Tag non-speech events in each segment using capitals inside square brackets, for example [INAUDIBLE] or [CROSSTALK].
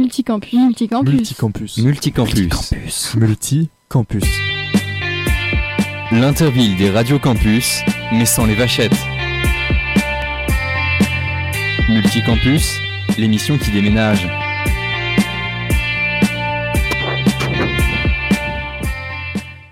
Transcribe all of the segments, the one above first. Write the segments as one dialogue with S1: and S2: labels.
S1: Multicampus. Multicampus.
S2: Multicampus.
S3: Multicampus.
S2: Multicampus.
S3: L'interville des radios campus, mais sans les vachettes. Multicampus, l'émission qui déménage.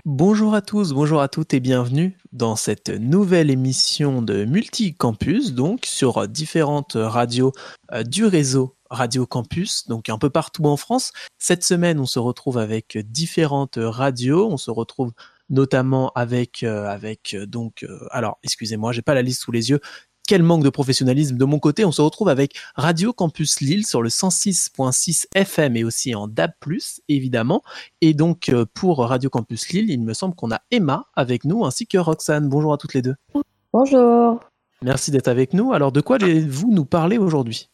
S4: Bonjour à tous, bonjour à toutes et bienvenue dans cette nouvelle émission de Multicampus, donc sur différentes radios euh, du réseau Radio Campus, donc un peu partout en France. Cette semaine, on se retrouve avec différentes radios, on se retrouve notamment avec euh, avec euh, donc euh, alors excusez-moi, j'ai pas la liste sous les yeux. Quel manque de professionnalisme de mon côté. On se retrouve avec Radio Campus Lille sur le 106.6 FM et aussi en DAB+, évidemment. Et donc, pour Radio Campus Lille, il me semble qu'on a Emma avec nous ainsi que Roxane. Bonjour à toutes les deux.
S5: Bonjour.
S4: Merci d'être avec nous. Alors, de quoi allez-vous nous parler aujourd'hui?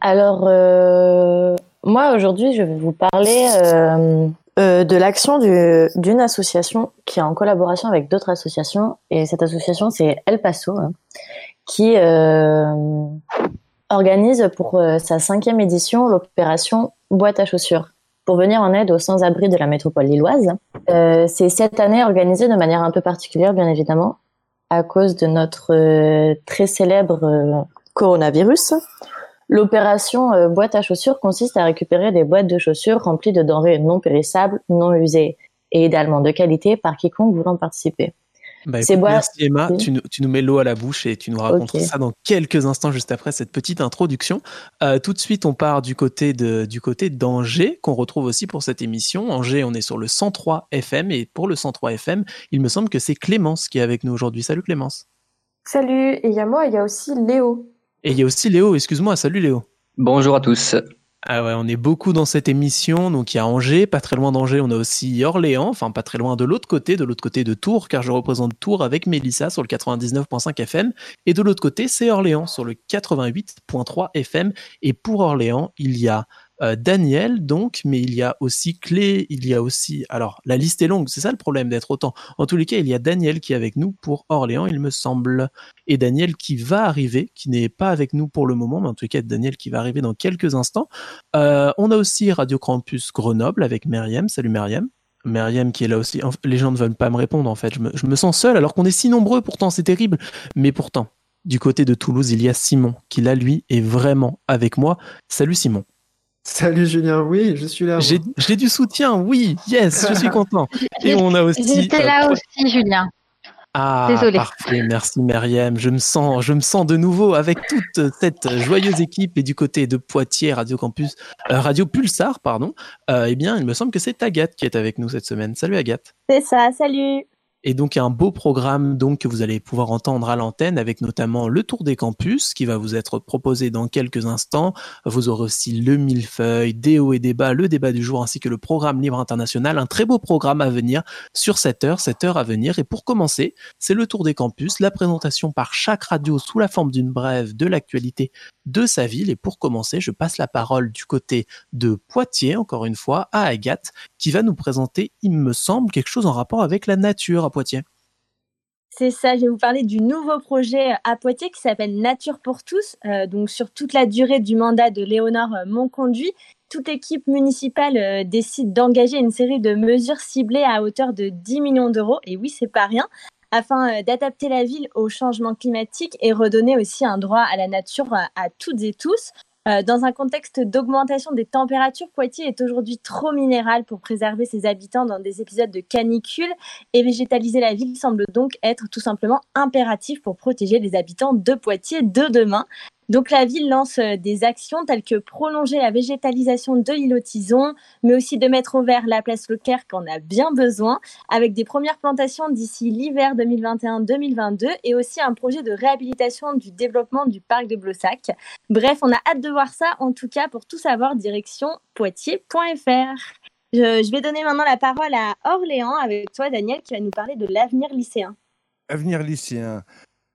S5: Alors, euh, moi aujourd'hui, je vais vous parler euh, euh, de l'action du- d'une association qui est en collaboration avec d'autres associations. Et cette association, c'est El Paso, hein, qui organise pour sa cinquième édition l'opération Boîte à chaussures pour venir en aide aux sans-abri de la métropole lilloise. C'est cette année organisé de manière un peu particulière, bien évidemment, à cause de notre très célèbre coronavirus. L'opération euh, boîte à chaussures consiste à récupérer des boîtes de chaussures remplies de denrées non périssables, non usées et idéalement de qualité par quiconque voulant participer.
S4: Bah, écoute, Merci Emma,
S5: Oui.
S4: tu nous, tu nous mets l'eau à la bouche et tu nous raconteras ça dans quelques instants juste après cette petite introduction. Euh, tout de suite, on part du côté de du côté d'Angers qu'on retrouve aussi pour cette émission. Angers, on est sur le 103 FM et pour le 103 FM, il me semble que c'est Clémence qui est avec nous aujourd'hui. Salut Clémence.
S6: Salut, et il y a moi, il y a aussi Léo.
S4: Et il y a aussi Léo, excuse-moi, salut Léo.
S7: Bonjour à tous.
S4: Ah ouais, on est beaucoup dans cette émission. Donc il y a Angers, pas très loin d'Angers, on a aussi Orléans, enfin pas très loin de l'autre côté, de l'autre côté de Tours, car je représente Tours avec Mélissa sur le 99.5 FM. Et de l'autre côté, c'est Orléans sur le 88.3 FM. Et pour Orléans, il y a euh, Daniel, donc, mais il y a aussi Clé, il y a aussi. Alors, la liste est longue, c'est ça le problème d'être autant. En tous les cas, il y a Daniel qui est avec nous pour Orléans, il me semble. Et Daniel qui va arriver, qui n'est pas avec nous pour le moment, mais en tout cas, Daniel qui va arriver dans quelques instants. Euh, on a aussi Radio Campus Grenoble avec Myriam. Salut Myriam. Myriam qui est là aussi. Les gens ne veulent pas me répondre en fait. Je me, je me sens seul alors qu'on est si nombreux. Pourtant c'est terrible. Mais pourtant, du côté de Toulouse, il y a Simon qui là lui est vraiment avec moi. Salut Simon.
S2: Salut Julien, oui, je suis là.
S4: J'ai du soutien. Oui, yes, je suis [LAUGHS] content. Et on a aussi.
S1: J'étais
S4: euh,
S1: là aussi, Julien.
S4: Ah,
S1: Désolée.
S4: parfait, merci Myriam. Je me sens, je me sens de nouveau avec toute cette joyeuse équipe et du côté de Poitiers, Radio Campus, euh, Radio Pulsar, pardon. Euh, eh bien, il me semble que c'est Agathe qui est avec nous cette semaine. Salut Agathe.
S5: C'est ça, salut
S4: Et donc un beau programme donc que vous allez pouvoir entendre à l'antenne avec notamment le tour des campus qui va vous être proposé dans quelques instants. Vous aurez aussi le millefeuille, des hauts et des bas, le débat du jour ainsi que le programme libre international. Un très beau programme à venir sur cette heure, cette heure à venir. Et pour commencer, c'est le tour des campus, la présentation par chaque radio sous la forme d'une brève de l'actualité de sa ville. Et pour commencer, je passe la parole du côté de Poitiers, encore une fois, à Agathe qui va nous présenter, il me semble, quelque chose en rapport avec la nature
S8: C'est ça, je vais vous parler du nouveau projet à Poitiers qui s'appelle Nature pour tous. Euh, donc sur toute la durée du mandat de Léonard euh, Monconduit, toute équipe municipale euh, décide d'engager une série de mesures ciblées à hauteur de 10 millions d'euros. Et oui, c'est pas rien afin euh, d'adapter la ville au changement climatique et redonner aussi un droit à la nature à toutes et tous. Euh, dans un contexte d'augmentation des températures, Poitiers est aujourd'hui trop minéral pour préserver ses habitants dans des épisodes de canicule et végétaliser la ville semble donc être tout simplement impératif pour protéger les habitants de Poitiers de demain. Donc la ville lance euh, des actions telles que prolonger la végétalisation de l'îlot Tison, mais aussi de mettre au vert la place Leclerc qu'on a bien besoin, avec des premières plantations d'ici l'hiver 2021-2022 et aussi un projet de réhabilitation du développement du parc de Blossac. Bref, on a hâte de voir ça. En tout cas, pour tout savoir, direction poitiers.fr. Je vais donner maintenant la parole à Orléans avec toi, Daniel, qui va nous parler de l'avenir lycéen.
S9: Avenir lycéen.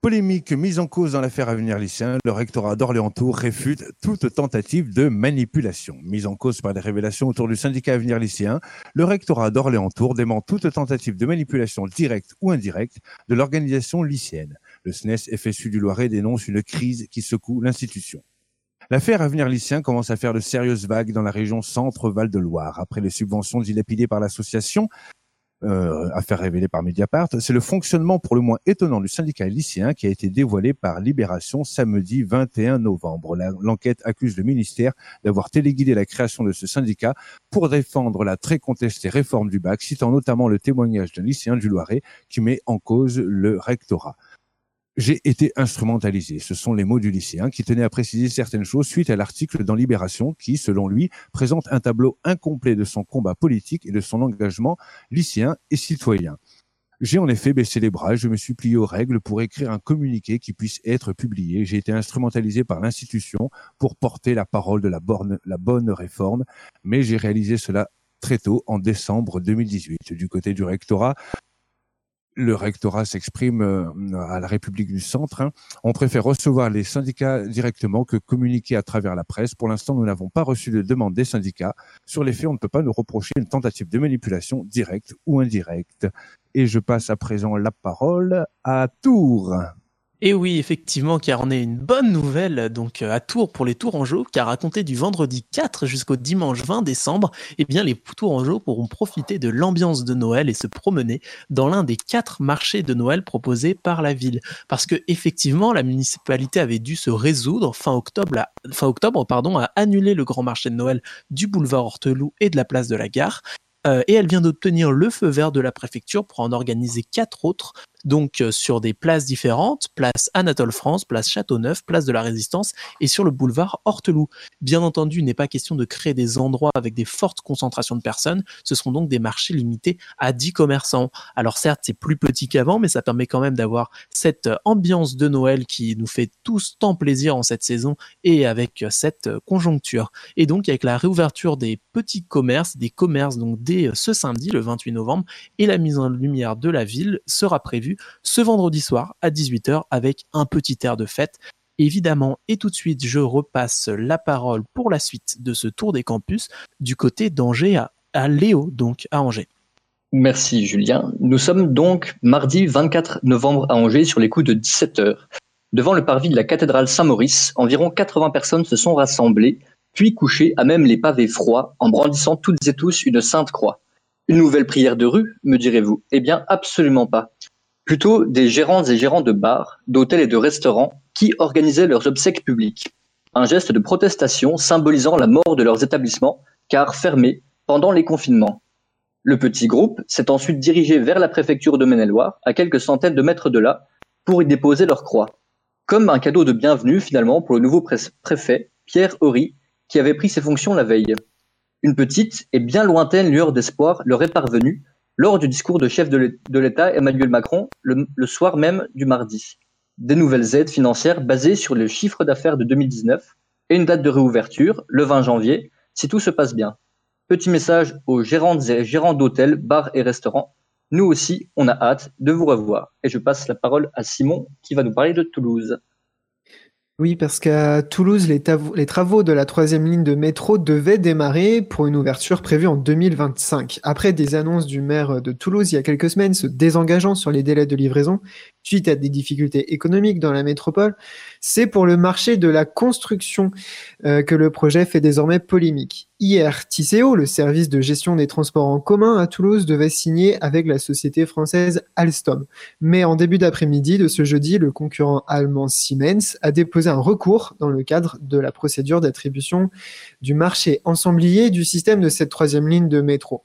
S9: Polémique mise en cause dans l'affaire Avenir lycéen, le rectorat d'Orléans-Tours réfute toute tentative de manipulation. Mise en cause par des révélations autour du syndicat Avenir lycéen, le rectorat d'Orléans-Tours dément toute tentative de manipulation directe ou indirecte de l'organisation lycéenne. Le SNES FSU du Loiret dénonce une crise qui secoue l'institution. L'affaire Avenir Lycéen commence à faire de sérieuses vagues dans la région Centre-Val de Loire. Après les subventions dilapidées par l'association, euh, affaire révélée par Mediapart, c'est le fonctionnement pour le moins étonnant du syndicat lycéen qui a été dévoilé par Libération samedi 21 novembre. L'enquête accuse le ministère d'avoir téléguidé la création de ce syndicat pour défendre la très contestée réforme du bac, citant notamment le témoignage d'un lycéen du Loiret qui met en cause le rectorat j'ai été instrumentalisé. Ce sont les mots du lycéen qui tenait à préciser certaines choses suite à l'article dans Libération qui, selon lui, présente un tableau incomplet de son combat politique et de son engagement lycéen et citoyen. J'ai en effet baissé les bras, je me suis plié aux règles pour écrire un communiqué qui puisse être publié. J'ai été instrumentalisé par l'institution pour porter la parole de la, la bonne réforme, mais j'ai réalisé cela très tôt, en décembre 2018. Du côté du rectorat, le rectorat s'exprime euh, à la République du Centre. Hein. On préfère recevoir les syndicats directement que communiquer à travers la presse. Pour l'instant, nous n'avons pas reçu de demande des syndicats. Sur les faits, on ne peut pas nous reprocher une tentative de manipulation directe ou indirecte. Et je passe à présent la parole à Tours.
S4: Et oui, effectivement, car on est une bonne nouvelle donc euh, à Tours pour les Tourangeaux, car à compter du vendredi 4 jusqu'au dimanche 20 décembre, eh bien les Tourangeaux pourront profiter de l'ambiance de Noël et se promener dans l'un des quatre marchés de Noël proposés par la ville. Parce que effectivement, la municipalité avait dû se résoudre fin octobre, pardon, à annuler le grand marché de Noël du boulevard Horteloup et de la place de la Gare. Euh, et elle vient d'obtenir le feu vert de la préfecture pour en organiser quatre autres donc euh, sur des places différentes, place Anatole France, place Châteauneuf, place de la Résistance et sur le boulevard Horteloup. Bien entendu, il n'est pas question de créer des endroits avec des fortes concentrations de personnes, ce seront donc des marchés limités à 10 commerçants. Alors certes, c'est plus petit qu'avant, mais ça permet quand même d'avoir cette ambiance de Noël qui nous fait tous tant plaisir en cette saison et avec cette conjoncture. Et donc avec la réouverture des petits commerces, des commerces donc dès ce samedi, le 28 novembre, et la mise en lumière de la ville sera prévue ce vendredi soir à 18h avec un petit air de fête. Évidemment, et tout de suite, je repasse la parole pour la suite de ce tour des campus du côté d'Angers à, Léo, donc à Angers.
S1: Merci Julien. Nous sommes donc mardi 24 novembre à Angers sur les coups de 17h. Devant le parvis de la cathédrale Saint-Maurice, environ 80 personnes se sont rassemblées, puis couchées à même les pavés froids en brandissant toutes et tous une sainte croix. Une nouvelle prière de rue, me direz-vous? Eh bien, absolument pas plutôt des gérantes et gérants de bars, d'hôtels et de restaurants qui organisaient leurs obsèques publiques. Un geste de protestation symbolisant la mort de leurs établissements, car fermés pendant les confinements. Le petit groupe s'est ensuite dirigé vers la préfecture de Maine-et-Loire, à quelques centaines de mètres de là, pour y déposer leur croix. Comme un cadeau de bienvenue finalement pour le nouveau préfet, Pierre Horry, qui avait pris ses fonctions la veille. Une petite et bien lointaine lueur d'espoir leur est parvenue lors du discours de chef de l'État Emmanuel Macron le, soir même du mardi. Des nouvelles aides financières basées sur le chiffre d'affaires de 2019 et une date de réouverture, le 20 janvier, si tout se passe bien. Petit message aux gérants d'hôtels, bars et restaurants. Nous aussi, on a hâte de vous revoir. Et je passe la parole à Simon qui va nous parler de Toulouse.
S2: Oui, parce qu'à Toulouse, les, travaux de la troisième ligne de métro devaient démarrer pour une ouverture prévue en 2025. Après des annonces du maire de Toulouse il y a quelques semaines se désengageant sur les délais de livraison suite à des difficultés économiques dans la métropole, c'est pour le marché de la construction euh, que le projet fait désormais polémique. Hier, le service de gestion des transports en commun à Toulouse, devait signer avec la société française Alstom. Mais en début d'après-midi de ce jeudi, le concurrent allemand Siemens a déposé un recours dans le cadre de la procédure d'attribution du marché ensemblier du système de cette troisième ligne de métro.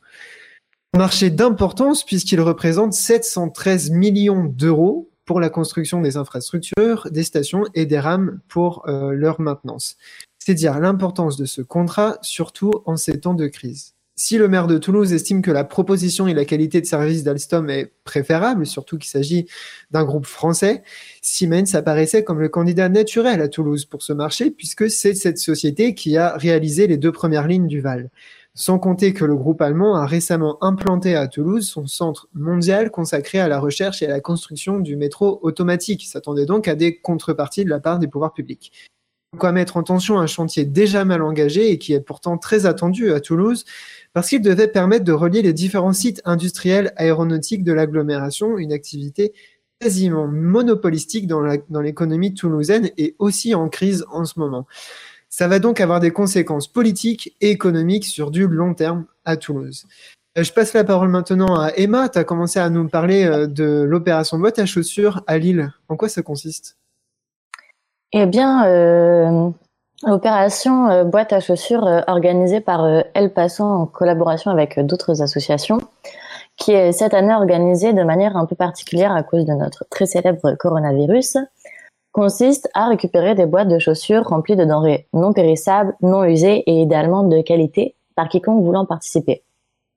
S2: Marché d'importance puisqu'il représente 713 millions d'euros pour la construction des infrastructures, des stations et des rames pour euh, leur maintenance. C'est dire l'importance de ce contrat, surtout en ces temps de crise. Si le maire de Toulouse estime que la proposition et la qualité de service d'Alstom est préférable, surtout qu'il s'agit d'un groupe français, Siemens apparaissait comme le candidat naturel à Toulouse pour ce marché, puisque c'est cette société qui a réalisé les deux premières lignes du Val. Sans compter que le groupe allemand a récemment implanté à Toulouse son centre mondial consacré à la recherche et à la construction du métro automatique. S'attendait donc à des contreparties de la part des pouvoirs publics quoi mettre en tension un chantier déjà mal engagé et qui est pourtant très attendu à Toulouse, parce qu'il devait permettre de relier les différents sites industriels aéronautiques de l'agglomération, une activité quasiment monopolistique dans l'économie toulousaine et aussi en crise en ce moment. Ça va donc avoir des conséquences politiques et économiques sur du long terme à Toulouse. Euh, je passe la parole maintenant à Emma. Tu as commencé à nous parler euh, de l'opération boîte à chaussures à Lille. En quoi ça consiste?
S5: Eh bien, euh, l'opération boîte à chaussures organisée par El Paso en collaboration avec d'autres associations, qui est cette année organisée de manière un peu particulière à cause de notre très célèbre coronavirus, consiste à récupérer des boîtes de chaussures remplies de denrées non périssables, non usées et idéalement de qualité par quiconque voulant participer.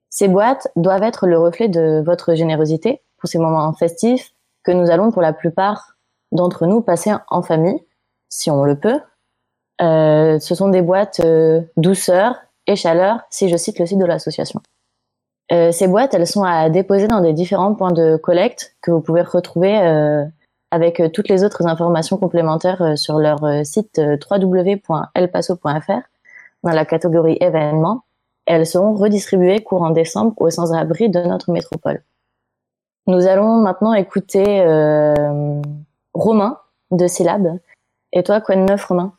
S5: Ces boîtes doivent être le reflet de votre générosité pour ces moments festifs que nous allons pour la plupart d'entre nous passer en famille, si on le peut. Euh, ce sont des boîtes euh, douceur et chaleur, si je cite le site de l'association. Euh, ces boîtes, elles sont à déposer dans des différents points de collecte que vous pouvez retrouver euh, avec euh, toutes les autres informations complémentaires euh, sur leur euh, site www.elpaso.fr dans la catégorie événements. Elles seront redistribuées courant décembre aux sans-abri de notre métropole. Nous allons maintenant écouter Romain de Syllab. Et toi, quoi de neuf, Romain?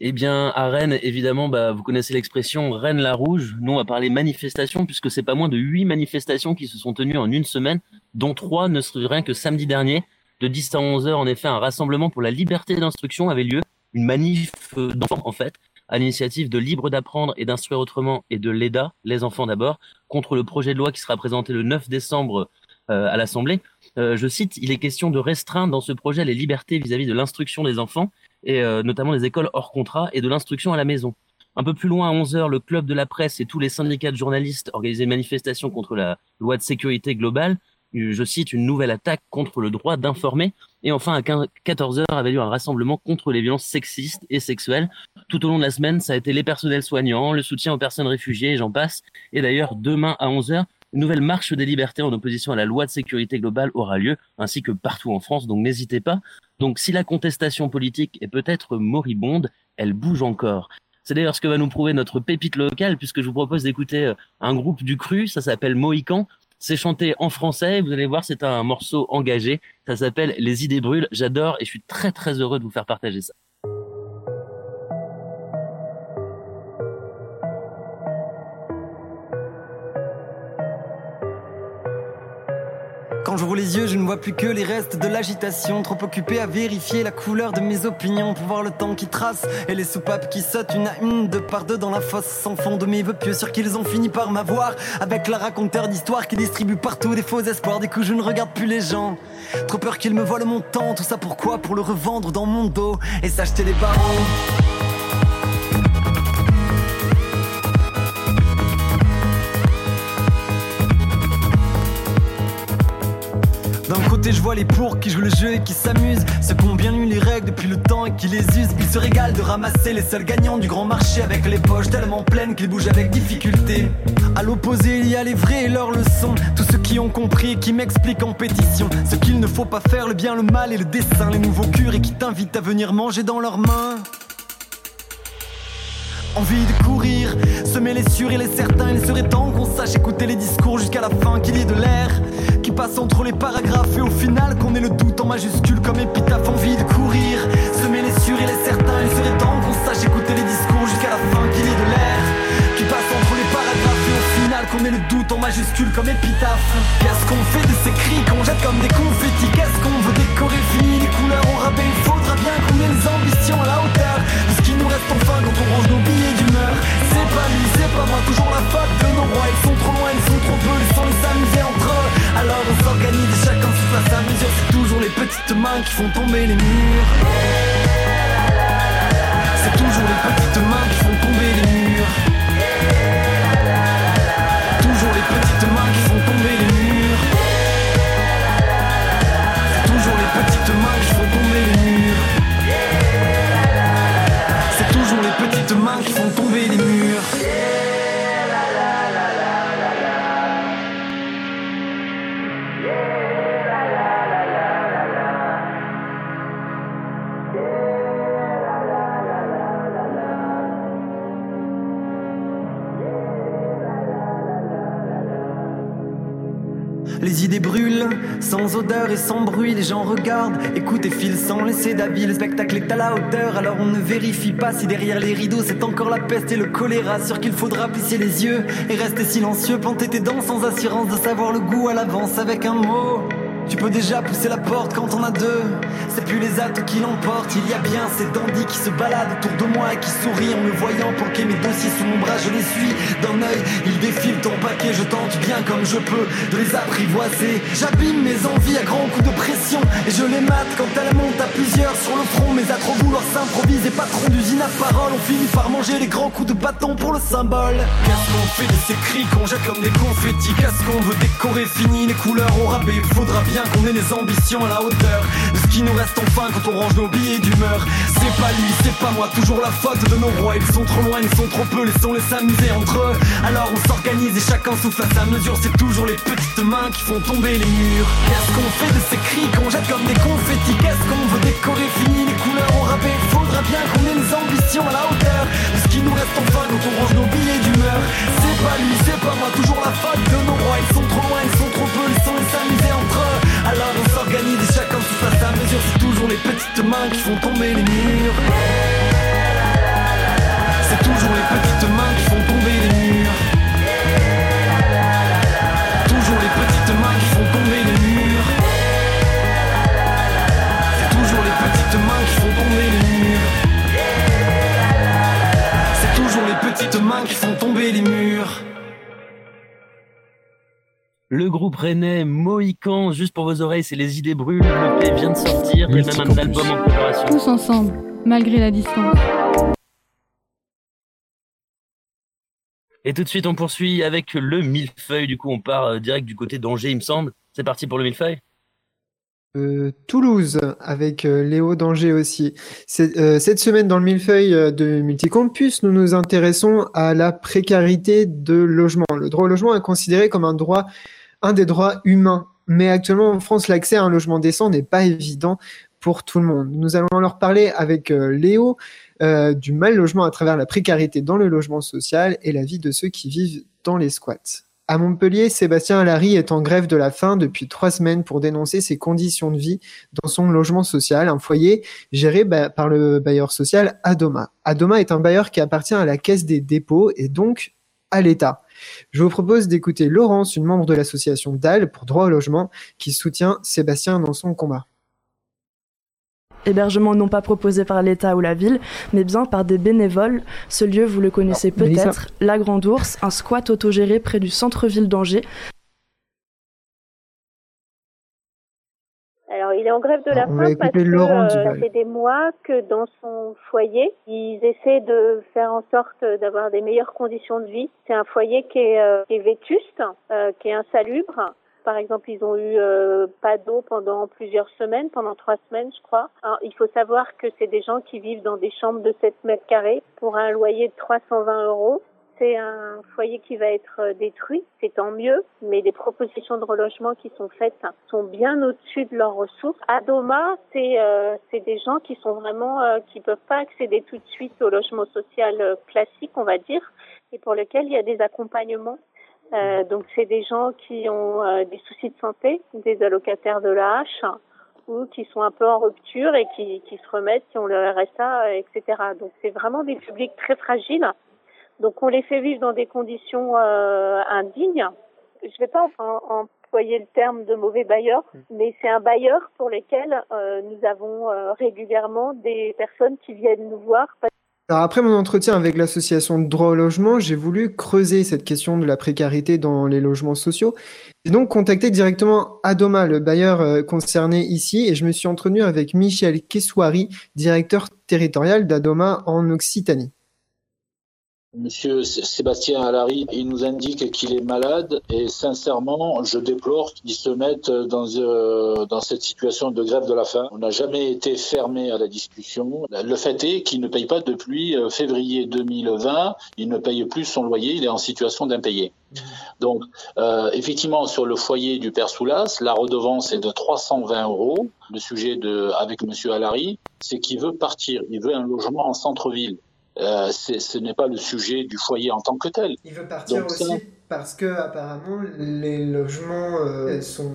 S7: Eh bien, à Rennes, évidemment, bah, vous connaissez l'expression Rennes la Rouge. Nous, on va parler manifestation, puisque c'est pas moins de huit manifestations qui se sont tenues en une semaine, dont trois ne seraient rien que samedi dernier. De 10 à 11 heures, en effet, un rassemblement pour la liberté d'instruction avait lieu. Une manif euh, d'enfants, en fait, à l'initiative de Libre d'apprendre et d'instruire autrement et de l'EDA, les enfants d'abord, contre le projet de loi qui sera présenté le 9 décembre euh, à l'Assemblée. Euh, je cite, il est question de restreindre dans ce projet les libertés vis-à-vis de l'instruction des enfants, et notamment des écoles hors contrat, et de l'instruction à la maison. Un peu plus loin, à 11h, le club de la presse et tous les syndicats de journalistes organisaient une manifestation contre la loi de sécurité globale. Euh, Je cite, une nouvelle attaque contre le droit d'informer. Et enfin, à 14h, avait lieu un rassemblement contre les violences sexistes et sexuelles. Tout au long de la semaine, ça a été les personnels soignants, le soutien aux personnes réfugiées, j'en passe. Et d'ailleurs, demain à 11h, une nouvelle marche des libertés en opposition à la loi de sécurité globale aura lieu, ainsi que partout en France, donc n'hésitez pas. Donc si la contestation politique est peut-être moribonde, elle bouge encore. C'est d'ailleurs ce que va nous prouver notre pépite locale, puisque je vous propose d'écouter euh, un groupe du cru, ça s'appelle Mohican. C'est chanté en français, vous allez voir, c'est un morceau engagé. Ça s'appelle Les idées brûlent. J'adore et je suis très très heureux de vous faire partager ça.
S10: Quand j'ouvre les yeux, je ne vois plus que les restes de l'agitation. Trop occupé à vérifier la couleur de mes opinions pour voir le temps qui trace et les soupapes qui sautent une à une, deux par deux dans la fosse sans fond de mes vœux pieux. Sûr qu'ils ont fini par m'avoir avec la raconteur d'histoire qui distribue partout des faux espoirs. Du coup, je ne regarde plus les gens. Trop peur qu'ils me volent mon temps. Tout ça pourquoi? Pour le revendre dans mon dos et s'acheter des barreaux. Côté, je vois les pour qui jouent le jeu et qui s'amusent. Ceux qui ont bien lu les règles depuis le temps et qui les usent. Ils se régalent de ramasser les seuls gagnants du grand marché avec les poches tellement pleines qu'ils bougent avec difficulté. À l'opposé, il y a les vrais et leurs leçons. Tous ceux qui ont compris et qui m'expliquent en pétition. Ce qu'il ne faut pas faire, le bien, le mal et le dessin. Les nouveaux cures et qui t'invitent à venir manger dans leurs mains. Envie de courir, semer les sûrs et les certains. Il serait temps qu'on sache écouter les discours jusqu'à la fin, qu'il y ait de l'air qui passe entre les paragraphes et au final qu'on ait le doute en majuscule comme épitaphe. Envie de courir, semer les sûrs et les certains. Il serait temps qu'on sache écouter les discours jusqu'à la fin, qu'il y ait de l'air qui passe entre les paragraphes et au final qu'on ait le doute en majuscule comme épitaphe. Qu'est-ce qu'on fait de ces cris qu'on jette comme des confettis? Qu'est-ce qu'on veut décorer? Fini les couleurs au rabais Il faudra bien qu'on ait les ambitions à la hauteur reste enfin quand on range nos billets d'humeur. C'est pas lui, c'est pas moi, toujours la faute de nos rois. Ils sont trop loin, ils sont trop peu, laissons les amuser entre eux. Alors on s'organise chacun se place à mesure. C'est toujours les petites mains qui font tomber les murs. C'est toujours les petites mains qui font tomber les murs. Mains qui font tomber les murs. Sans odeur et sans bruit, les gens regardent, écoutent et filent sans laisser d'avis. Le spectacle est à la hauteur, alors on ne vérifie pas si derrière les rideaux c'est encore la peste et le choléra. Sûr qu'il faudra plisser les yeux et rester silencieux, planter tes dents sans assurance de savoir le goût à l'avance avec un mot. Tu peux déjà pousser la porte quand on a deux. C'est plus les atouts qui l'emportent. Il y a bien ces dandys qui se baladent autour de moi et qui sourient en me voyant planquer mes dossiers sous mon bras. Je les suis d'un œil. Ils défilent ton paquet. Je tente bien comme je peux de les apprivoiser. J'abîme mes envies à grands coups de pression. Et je les mate quand elles montent à plusieurs sur le front. Mais à trop vouloir s'improviser, patron d'usine à parole. On finit par manger les grands coups de bâton pour le symbole. Qu'est-ce qu'on fait de ces cris qu'on jette comme des confettis Qu'est-ce qu'on veut décorer Fini les couleurs au rabais. Faudra bien qu'on ait les ambitions à la hauteur de ce qui nous reste enfin quand on range nos billets d'humeur. C'est pas lui, c'est pas moi, toujours la faute de nos rois. Ils sont trop loin, ils sont trop peu, laissons-les s'amuser entre eux. Alors on s'organise et chacun souffle à sa mesure. C'est toujours les petites mains qui font tomber les murs. Qu'est-ce qu'on fait de ces cris qu'on jette comme des confettis? Qu'est-ce qu'on veut décorer? Fini les couleurs au rabais. Faudra bien qu'on ait les ambitions à la hauteur de ce qui nous reste enfin quand on range nos billets d'humeur. C'est pas lui, c'est pas moi, toujours la faute de nos rois. Ils sont trop loin, ils sont trop peu, laissons-les s'amuser entre eux. Alors on s'organise et chacun souffle à sa mesure. C'est toujours les petites mains qui font tomber les murs. C'est toujours les petites mains qui font tomber les murs. Toujours les petites mains qui font tomber les murs. C'est toujours les petites mains qui font tomber les murs. C'est toujours les petites mains qui font tomber les murs
S7: Le groupe rennais Mohican, juste pour vos oreilles, c'est Les Idées Brûlent. Le P vient de sortir, il y a même un album en préparation.
S11: Tous ensemble, malgré la distance.
S7: Et tout de suite, on poursuit avec le millefeuille. Du coup, on part euh, direct du côté d'Angers, il me semble. C'est parti pour le millefeuille
S2: Euh, Toulouse avec euh, Léo Danger aussi. Euh, cette semaine dans le millefeuille de Multicampus, nous nous intéressons à la précarité de logement. Le droit au logement est considéré comme un droit, un des droits humains. Mais actuellement en France, l'accès à un logement décent n'est pas évident pour tout le monde. Nous allons leur parler avec euh, Léo euh, du mal logement à travers la précarité dans le logement social et la vie de ceux qui vivent dans les squats. À Montpellier, Sébastien Alary est en grève de la faim depuis trois semaines pour dénoncer ses conditions de vie dans son logement social, un foyer géré par le bailleur social Adoma. Adoma est un bailleur qui appartient à la Caisse des dépôts et donc à l'État. Je vous propose d'écouter Laurence, une membre de l'association DAL pour droit au logement, qui soutient Sébastien dans son combat.
S12: Hébergement non pas proposé par l'État ou la ville, mais bien par des bénévoles. Ce lieu, vous le connaissez peut-être, la Grande Ourse, un squat autogéré près du centre-ville d'Angers.
S13: Il est en grève de la
S2: va
S13: faim parce que
S2: Laurent
S13: euh, ça fait des mois que dans son foyer, ils essaient de faire en sorte d'avoir des meilleures conditions de vie. C'est un foyer qui est, euh, qui est vétuste, euh, qui est insalubre. Par exemple, ils ont eu euh, pas d'eau pendant plusieurs semaines, pendant trois semaines, je crois. Alors, il faut savoir que c'est des gens qui vivent dans des chambres de 7 mètres carrés pour un loyer de 320 euros. C'est un foyer qui va être euh, détruit, c'est tant mieux, mais les propositions de relogement qui sont faites sont bien au-dessus de leurs ressources. À Doma, c'est euh, des gens qui sont vraiment euh, peuvent pas accéder tout de suite au logement social classique, on va dire, et pour lequel il y a des accompagnements. Donc c'est des gens qui ont des soucis de santé, des allocataires de la hache ou qui sont un peu en rupture et qui, se remettent, qui ont le RSA, euh, etc. Donc c'est vraiment des publics très fragiles. Donc on les fait vivre dans des conditions euh, indignes. Je ne vais pas en- employer le terme de mauvais bailleur, mais c'est un bailleur pour lequel euh, nous avons euh, régulièrement des personnes qui viennent nous voir
S2: Alors après mon entretien avec l'association de droit au logement, j'ai voulu creuser cette question de la précarité dans les logements sociaux. J'ai donc contacté directement Adoma, le bailleur concerné ici, et je me suis entretenu avec Michel Kessouari, directeur territorial d'Adoma en Occitanie.
S14: Monsieur Sébastien Alary, il nous indique qu'il est malade et sincèrement, je déplore qu'il se mette dans, euh, dans cette situation de grève de la faim. On n'a jamais été fermé à la discussion. Le fait est qu'il ne paye pas depuis euh, février 2020. Il ne paye plus son loyer. Il est en situation d'impayé. Donc, euh, effectivement, sur le foyer du Père Soulas, la redevance est de 320 euros. Le sujet de, avec Monsieur Alary, c'est qu'il veut partir. Il veut un logement en centre-ville. Euh, ce n'est pas le sujet du foyer en tant que tel.
S2: Il veut partir
S14: Donc ça-
S2: aussi parce que apparemment les logements euh, sont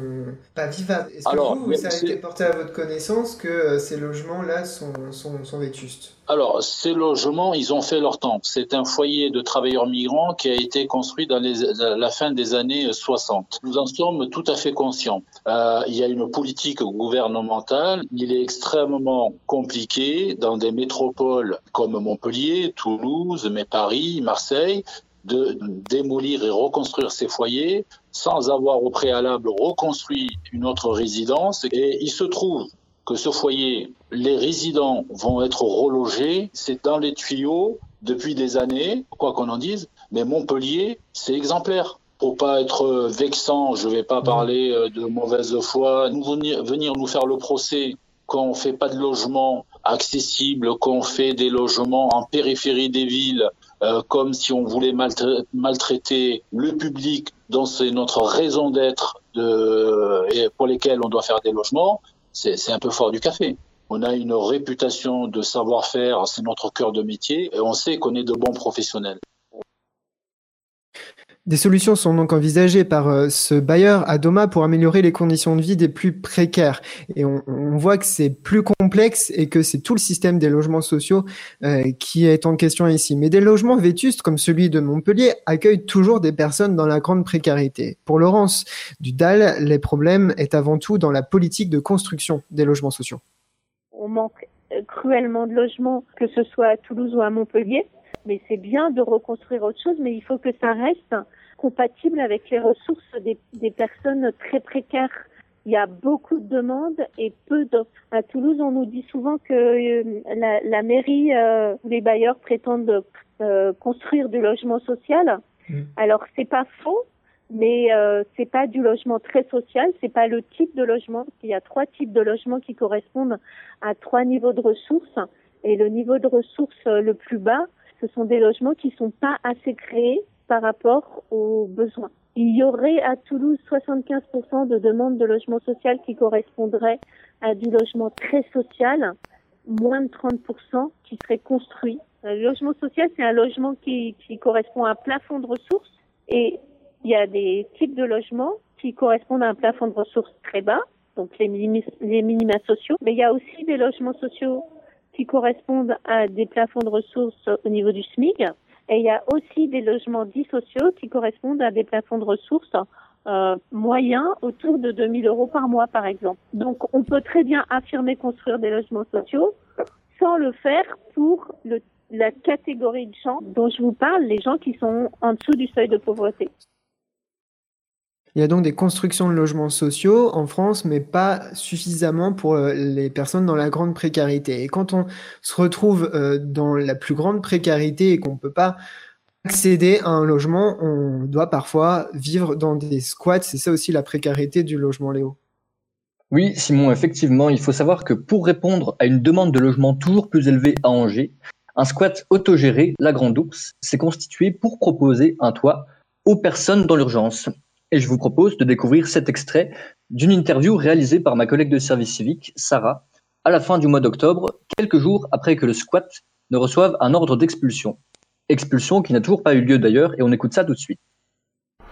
S2: pas vivables. Est-ce que
S14: Alors,
S2: vous, ça a été porté à votre connaissance que euh, ces logements-là sont, sont, sont vétustes?
S14: Alors, ces logements, ils ont fait leur temps. C'est un foyer de travailleurs migrants qui a été construit dans les, la fin des années 60. Nous en sommes tout à fait conscients. Euh, il y a une politique gouvernementale. Il est extrêmement compliqué dans des métropoles comme Montpellier, Toulouse, mais Paris, Marseille, de démolir et reconstruire ces foyers sans avoir au préalable reconstruit une autre résidence. Et il se trouve que ce foyer, les résidents vont être relogés. C'est dans les tuyaux depuis des années, quoi qu'on en dise. Mais Montpellier, c'est exemplaire. Pour pas être vexant, je vais pas parler euh, de mauvaise foi, nous venir, nous faire le procès quand on fait pas de logement accessible, quand on fait des logements en périphérie des villes, euh, comme si on voulait maltra- maltraiter le public dont c'est notre raison d'être et pour lesquels on doit faire des logements, c'est un peu fort du café. On a une réputation de savoir-faire, c'est notre cœur de métier, et on sait qu'on est de bons professionnels.
S2: Des solutions sont donc envisagées par euh, ce bailleur à Doma pour améliorer les conditions de vie des plus précaires. Et on, voit que c'est plus complexe et que c'est tout le système des logements sociaux euh, qui est en question ici. Mais des logements vétustes comme celui de Montpellier accueillent toujours des personnes dans la grande précarité. Pour Laurence Dudal, les problèmes est avant tout dans la politique de construction des logements sociaux.
S13: On manque euh, cruellement de logements, que ce soit à Toulouse ou à Montpellier. Mais c'est bien de reconstruire autre chose, mais il faut que ça reste compatible avec les ressources des, des personnes très précaires. Il y a beaucoup de demandes et peu d'offres. À Toulouse, on nous dit souvent que euh, la, la mairie euh, ou les bailleurs prétendent euh, construire du logement social. Alors c'est pas faux, mais euh, c'est pas du logement très social, c'est pas le type de logement. Il y a trois types de logements qui correspondent à trois niveaux de ressources. Et le niveau de ressources euh, le plus bas, ce sont des logements qui sont pas assez créés par rapport aux besoins. Il y aurait à Toulouse 75% de demandes de logement social qui correspondraient à du logement très social, moins de 30% qui seraient construits. Euh, Le logement social, c'est un logement qui, correspond à un plafond de ressources et il y a des types de logements qui correspondent à un plafond de ressources très bas, donc les, minimi- les minima sociaux, mais il y a aussi des logements sociaux qui correspondent à des plafonds de ressources au niveau du SMIC. Et il y a aussi des logements dits sociaux qui correspondent à des plafonds de ressources euh, moyens autour de 2000 euros par mois, par exemple. Donc, on peut très bien affirmer construire des logements sociaux sans le faire pour le, la catégorie de gens dont je vous parle, les gens qui sont en dessous du seuil de pauvreté.
S2: Il y a donc des constructions de logements sociaux en France, mais pas suffisamment pour euh, les personnes dans la grande précarité. Et quand on se retrouve euh, dans la plus grande précarité et qu'on ne peut pas accéder à un logement, on doit parfois vivre dans des squats. C'est ça aussi la précarité du logement Léo.
S1: Oui, Simon, effectivement, il faut savoir que pour répondre à une demande de logement toujours plus élevée à Angers, un squat autogéré, la Grande Ours, s'est constitué pour proposer un toit aux personnes dans l'urgence. Et je vous propose de découvrir cet extrait d'une interview réalisée par ma collègue de service civique, Sarah, à la fin du mois d'octobre, quelques jours après que le squat ne reçoive un ordre d'expulsion. Expulsion qui n'a toujours pas eu lieu d'ailleurs, et on écoute ça tout de suite.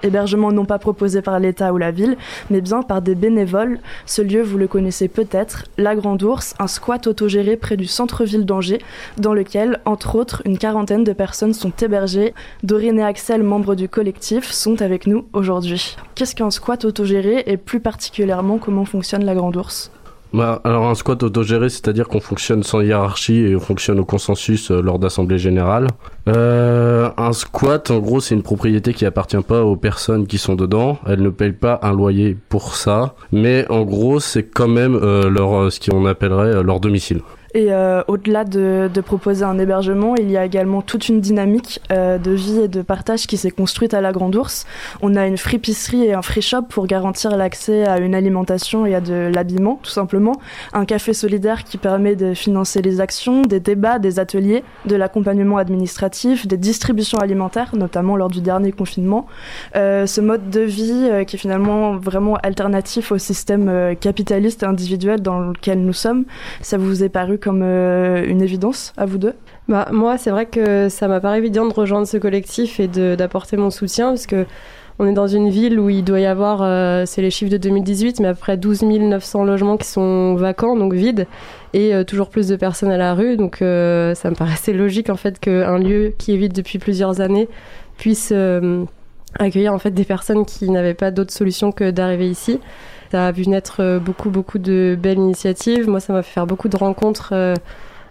S12: Hébergement non pas proposé par l'État ou la ville, mais bien par des bénévoles. Ce lieu, vous le connaissez peut-être, la Grande Ourse, un squat autogéré près du centre-ville d'Angers, dans lequel, entre autres, une quarantaine de personnes sont hébergées. Dorine et Axel, membres du collectif, sont avec nous aujourd'hui. Qu'est-ce qu'un squat autogéré et plus particulièrement comment fonctionne la Grande Ourse?
S15: Bah, alors un squat autogéré, c'est-à-dire qu'on fonctionne sans hiérarchie et on fonctionne au consensus euh, lors d'assemblées générales. Euh, un squat, en gros, c'est une propriété qui appartient pas aux personnes qui sont dedans. Elles ne payent pas un loyer pour ça, mais en gros, c'est quand même euh, leur, ce qu'on appellerait leur domicile.
S12: Et euh, au-delà de, proposer un hébergement, il y a également toute une dynamique euh, de vie et de partage qui s'est construite à la Grande Ourse. On a une fripisserie et un free shop pour garantir l'accès à une alimentation et à de l'habillement, tout simplement. Un café solidaire qui permet de financer les actions, des débats, des ateliers, de l'accompagnement administratif, des distributions alimentaires, notamment lors du dernier confinement. Euh, ce mode de vie qui est finalement vraiment alternatif au système capitaliste et individuel dans lequel nous sommes, ça vous est paru comme une évidence à vous deux?
S16: Bah, Moi, c'est vrai que ça m'a paru évident de rejoindre ce collectif et d'apporter mon soutien parce que on est dans une ville où il doit y avoir, euh, c'est les chiffres de 2018, mais après 12 900 logements qui sont vacants, donc vides, et euh, toujours plus de personnes à la rue. Donc euh, ça me paraissait logique en fait qu'un lieu qui est vide depuis plusieurs années puisse accueillir en fait des personnes qui n'avaient pas d'autre solution que d'arriver ici. Ça a vu naître beaucoup beaucoup de belles initiatives. Moi, ça m'a fait faire beaucoup de rencontres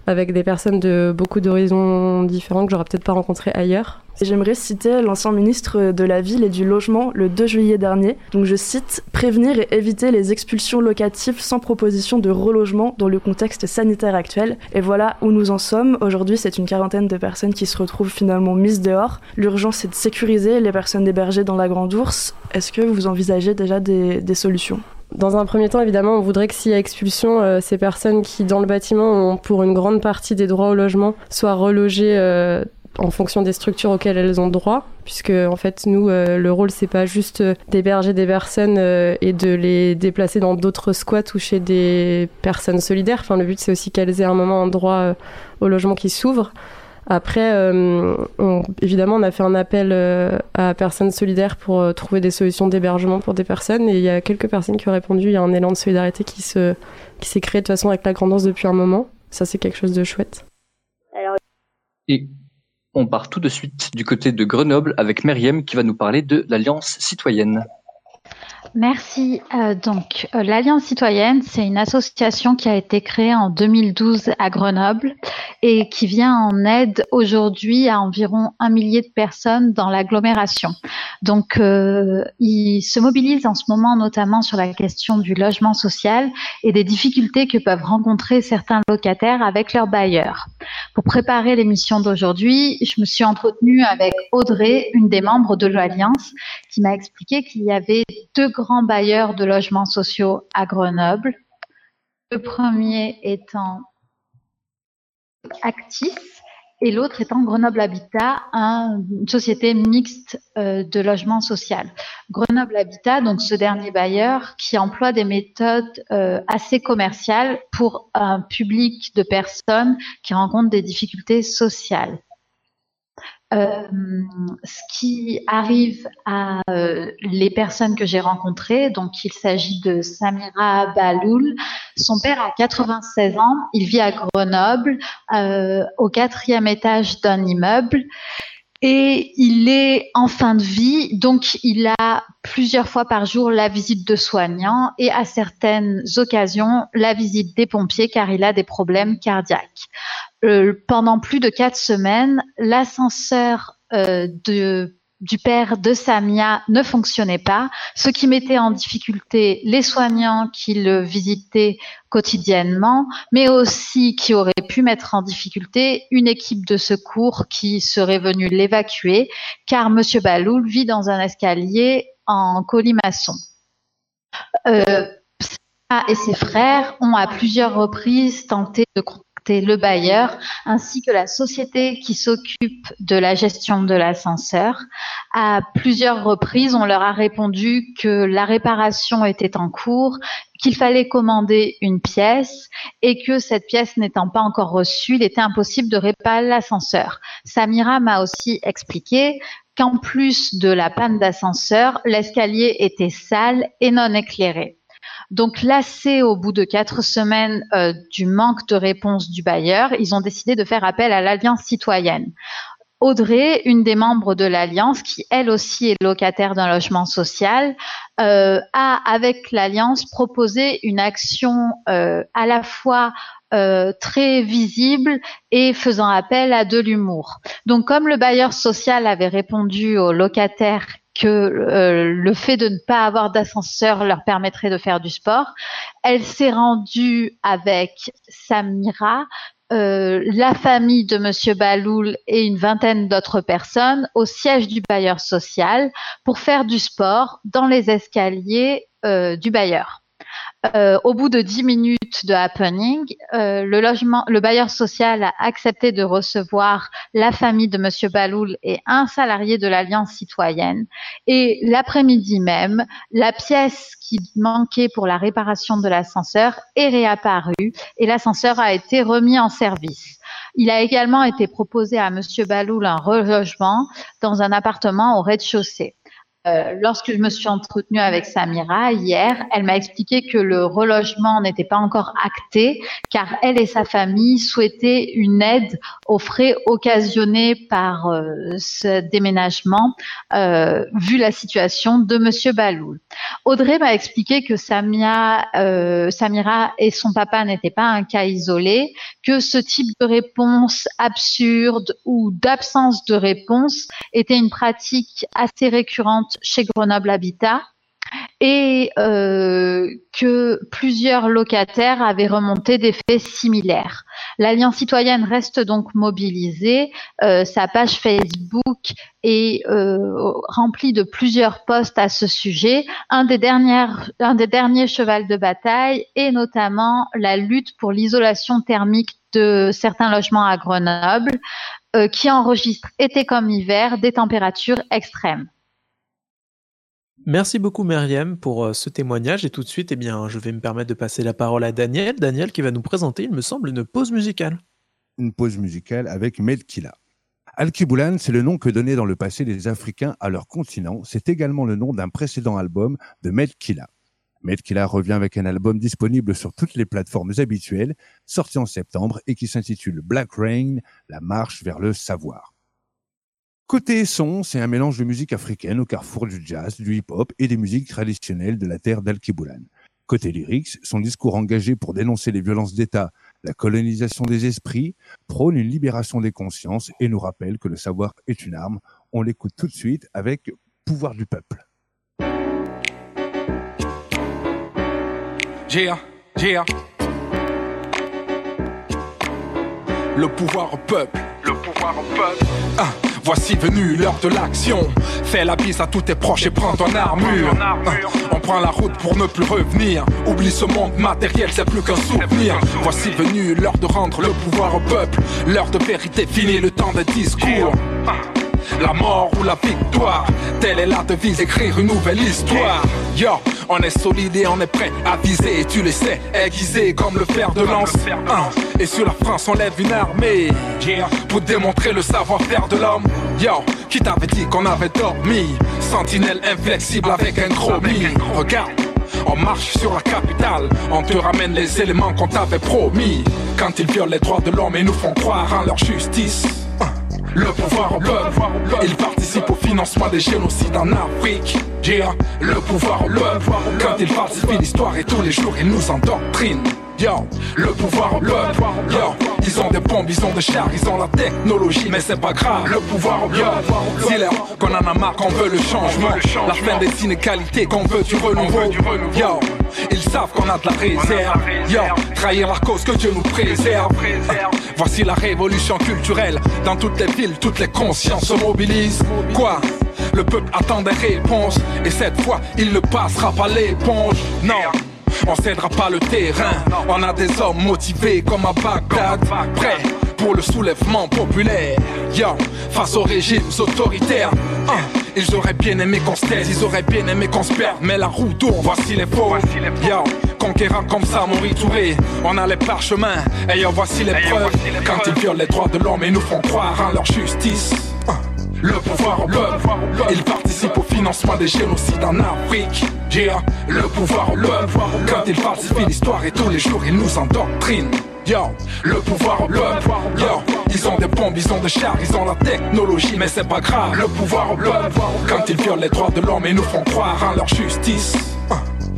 S16: avec des personnes de beaucoup d'horizons différents que j'aurais peut-être pas rencontrés ailleurs.
S12: J'aimerais citer l'ancien ministre de la Ville et du Logement le 2 juillet dernier. Donc je cite Prévenir et éviter les expulsions locatives sans proposition de relogement dans le contexte sanitaire actuel. Et voilà où nous en sommes. Aujourd'hui, c'est une quarantaine de personnes qui se retrouvent finalement mises dehors. L'urgence, c'est de sécuriser les personnes hébergées dans la Grande Ourse. Est-ce que vous envisagez déjà des, des solutions?
S16: Dans un premier temps, évidemment, on voudrait que s'il y a expulsion, euh, ces personnes qui, dans le bâtiment, ont pour une grande partie des droits au logement, soient relogées euh, en fonction des structures auxquelles elles ont droit, puisque en fait nous euh, le rôle c'est pas juste d'héberger des personnes et de les déplacer dans d'autres squats ou chez des personnes solidaires. Enfin le but c'est aussi qu'elles aient un moment un droit au logement qui s'ouvre. Après, euh, évidemment, on a fait un appel euh, à personnes solidaires pour euh, trouver des solutions d'hébergement pour des personnes. Et il y a quelques personnes qui ont répondu. Il y a un élan de solidarité qui se qui s'est créé de toute façon avec la grandance depuis un moment. Ça, c'est quelque chose de chouette.
S1: Et on part tout de suite du côté de Grenoble avec Meriem qui va nous parler de l'Alliance citoyenne.
S17: Merci. Euh, donc, euh, l'Alliance citoyenne, c'est une association qui a été créée en 2012 à Grenoble et qui vient en aide aujourd'hui à environ un millier de personnes dans l'agglomération. Donc, euh, ils se mobilisent en ce moment notamment sur la question du logement social et des difficultés que peuvent rencontrer certains locataires avec leurs bailleurs. Pour préparer l'émission d'aujourd'hui, je me suis entretenue avec Audrey, une des membres de l'Alliance, qui m'a expliqué qu'il y avait deux grands bailleurs de logements sociaux à Grenoble. Le premier étant Actis et l'autre étant Grenoble Habitat, une société mixte euh, de logement social. Grenoble Habitat, donc ce dernier bailleur, qui emploie des méthodes euh, assez commerciales pour un public de personnes qui rencontrent des difficultés sociales. Euh, ce qui arrive à euh, les personnes que j'ai rencontrées, donc il s'agit de Samira Baloul. Son père a 96 ans, il vit à Grenoble, euh, au quatrième étage d'un immeuble. Et il est en fin de vie, donc il a plusieurs fois par jour la visite de soignants et à certaines occasions la visite des pompiers car il a des problèmes cardiaques. Euh, pendant plus de quatre semaines, l'ascenseur euh, du père de Samia ne fonctionnait pas, ce qui mettait en difficulté les soignants qui le visitaient quotidiennement, mais aussi qui aurait pu mettre en difficulté une équipe de secours qui serait venue l'évacuer, car Monsieur Baloul vit dans un escalier en colimaçon. Euh, et ses frères ont à plusieurs reprises tenté de le bailleur ainsi que la société qui s'occupe de la gestion de l'ascenseur. À plusieurs reprises, on leur a répondu que la réparation était en cours, qu'il fallait commander une pièce et que cette pièce n'étant pas encore reçue, il était impossible de réparer l'ascenseur. Samira m'a aussi expliqué qu'en plus de la panne d'ascenseur, l'escalier était sale et non éclairé. Donc, lassés au bout de quatre semaines euh, du manque de réponse du bailleur, ils ont décidé de faire appel à l'Alliance citoyenne. Audrey, une des membres de l'Alliance, qui elle aussi est locataire d'un logement social, euh, a avec l'Alliance proposé une action euh, à la fois très visible et faisant appel à de l'humour. Donc comme le bailleur social avait répondu aux locataires que euh, le fait de ne pas avoir d'ascenseur leur permettrait de faire du sport. Elle s'est rendue avec Samira, euh, la famille de Monsieur Baloul et une vingtaine d'autres personnes au siège du bailleur social pour faire du sport dans les escaliers euh, du bailleur. Euh, au bout de 10 minutes de happening, euh, le bailleur social a accepté de recevoir la famille de Monsieur Baloul et un salarié de l'Alliance citoyenne. Et l'après-midi même, la pièce qui manquait pour la réparation de l'ascenseur est réapparue et l'ascenseur a été remis en service. Il a également été proposé à Monsieur Baloul un relogement dans un appartement au rez-de-chaussée. Euh, lorsque je me suis entretenue avec Samira hier, elle m'a expliqué que le relogement n'était pas encore acté car elle et sa famille souhaitaient une aide aux frais occasionnés par euh, ce déménagement euh, vu la situation de Monsieur Baloul. Audrey m'a expliqué que Samia, Samira et son papa n'étaient pas un cas isolé, que ce type de réponse absurde ou d'absence de réponse était une pratique assez récurrente chez Grenoble Habitat et euh, que plusieurs locataires avaient remonté des faits similaires. L'Alliance citoyenne reste donc mobilisée. Euh, sa page Facebook est euh, remplie de plusieurs posts à ce sujet. Un des, derniers chevals de bataille est notamment la lutte pour l'isolation thermique de certains logements à Grenoble, qui enregistrent été comme hiver des températures extrêmes.
S4: Merci beaucoup Myriam pour euh, ce témoignage et tout de suite eh je vais me permettre de passer la parole à Daniel, Daniel qui va nous présenter il me semble une pause musicale.
S9: Une pause musicale avec Medkila. Al-Kiboulan, c'est le nom que donnaient dans le passé les Africains à leur continent. C'est également le nom d'un précédent album de Medkila. Medkila revient avec un album disponible sur toutes les plateformes habituelles, sorti en septembre et qui s'intitule Black Rain, la marche vers le savoir. Côté son, c'est un mélange de musique africaine au carrefour du jazz, du hip-hop et des musiques traditionnelles de la terre d'Al-Kiboulan. Côté lyrics, son discours engagé pour dénoncer les violences d'État, la colonisation des esprits, prône une libération des consciences et nous rappelle que le savoir est une arme. On l'écoute tout de suite avec Pouvoir du peuple.
S18: Le pouvoir au peuple. Le pouvoir au peuple. Ah. Voici venu l'heure de l'action. Fais la bise à tous tes proches et prends ton armure. On prend la route pour ne plus revenir. Oublie ce monde matériel, c'est plus qu'un souvenir. Voici venu l'heure de rendre le pouvoir au peuple. L'heure de vérité, fini le temps des discours. La mort ou la victoire, telle est la devise, écrire une nouvelle histoire. Yo, on est solide et on est prêt à viser, tu le sais, aiguisé comme le fer de lance. Et sur la France, on lève une armée pour démontrer le savoir-faire de l'homme. Yo, qui t'avait dit qu'on avait dormi? Sentinelle inflexible avec un gros mi. Regarde. On marche sur la capitale, on te ramène les éléments qu'on t'avait promis. Quand ils violent les droits de l'homme et nous font croire en leur justice. Le pouvoir au peuple, il participe au financement des génocides en Afrique. le pouvoir au peuple, quand il falsifie l'histoire et tous les jours il nous endoctrine. Yo, le pouvoir au yo, ils ont des bombes, ils ont des chars, ils ont la technologie, mais c'est pas grave. Le pouvoir au peuple, dis-leur qu'on en a marre, qu'on veut le changement, la fin des inégalités, qu'on veut du renouveau. Yo, ils savent qu'on a de la réserve. Yo, trahir la cause que Dieu nous préserve. Voici la révolution culturelle. Dans toutes les villes, toutes les consciences se mobilisent. Quoi? Le peuple attend des réponses. Et cette fois, il ne passera pas l'éponge. Non. On cédera pas le terrain. On a des hommes motivés comme à Bagdad, prêts pour le soulèvement populaire. Yo, face aux régimes autoritaires. Ils auraient bien aimé qu'on se taise, ils auraient bien aimé qu'on se perde, mais la roue tourne, voici les faux. Yo, conquérant comme ça, Maurice Touré, on a les parchemins, et yo, voici les preuves. Quand ils violent les droits de l'homme et nous font croire en leur justice. Le pouvoir peuple, il participe au financement des génocides en Afrique. Yeah, le pouvoir peuple, quand il falsifie l'histoire et tous les jours il nous endoctrine. Le pouvoir peuple, yo, ils ont des bombes, ils ont des chars, ils ont la technologie, mais c'est pas grave. Le pouvoir peuple, quand ils violent les droits de l'homme et nous font croire en leur justice.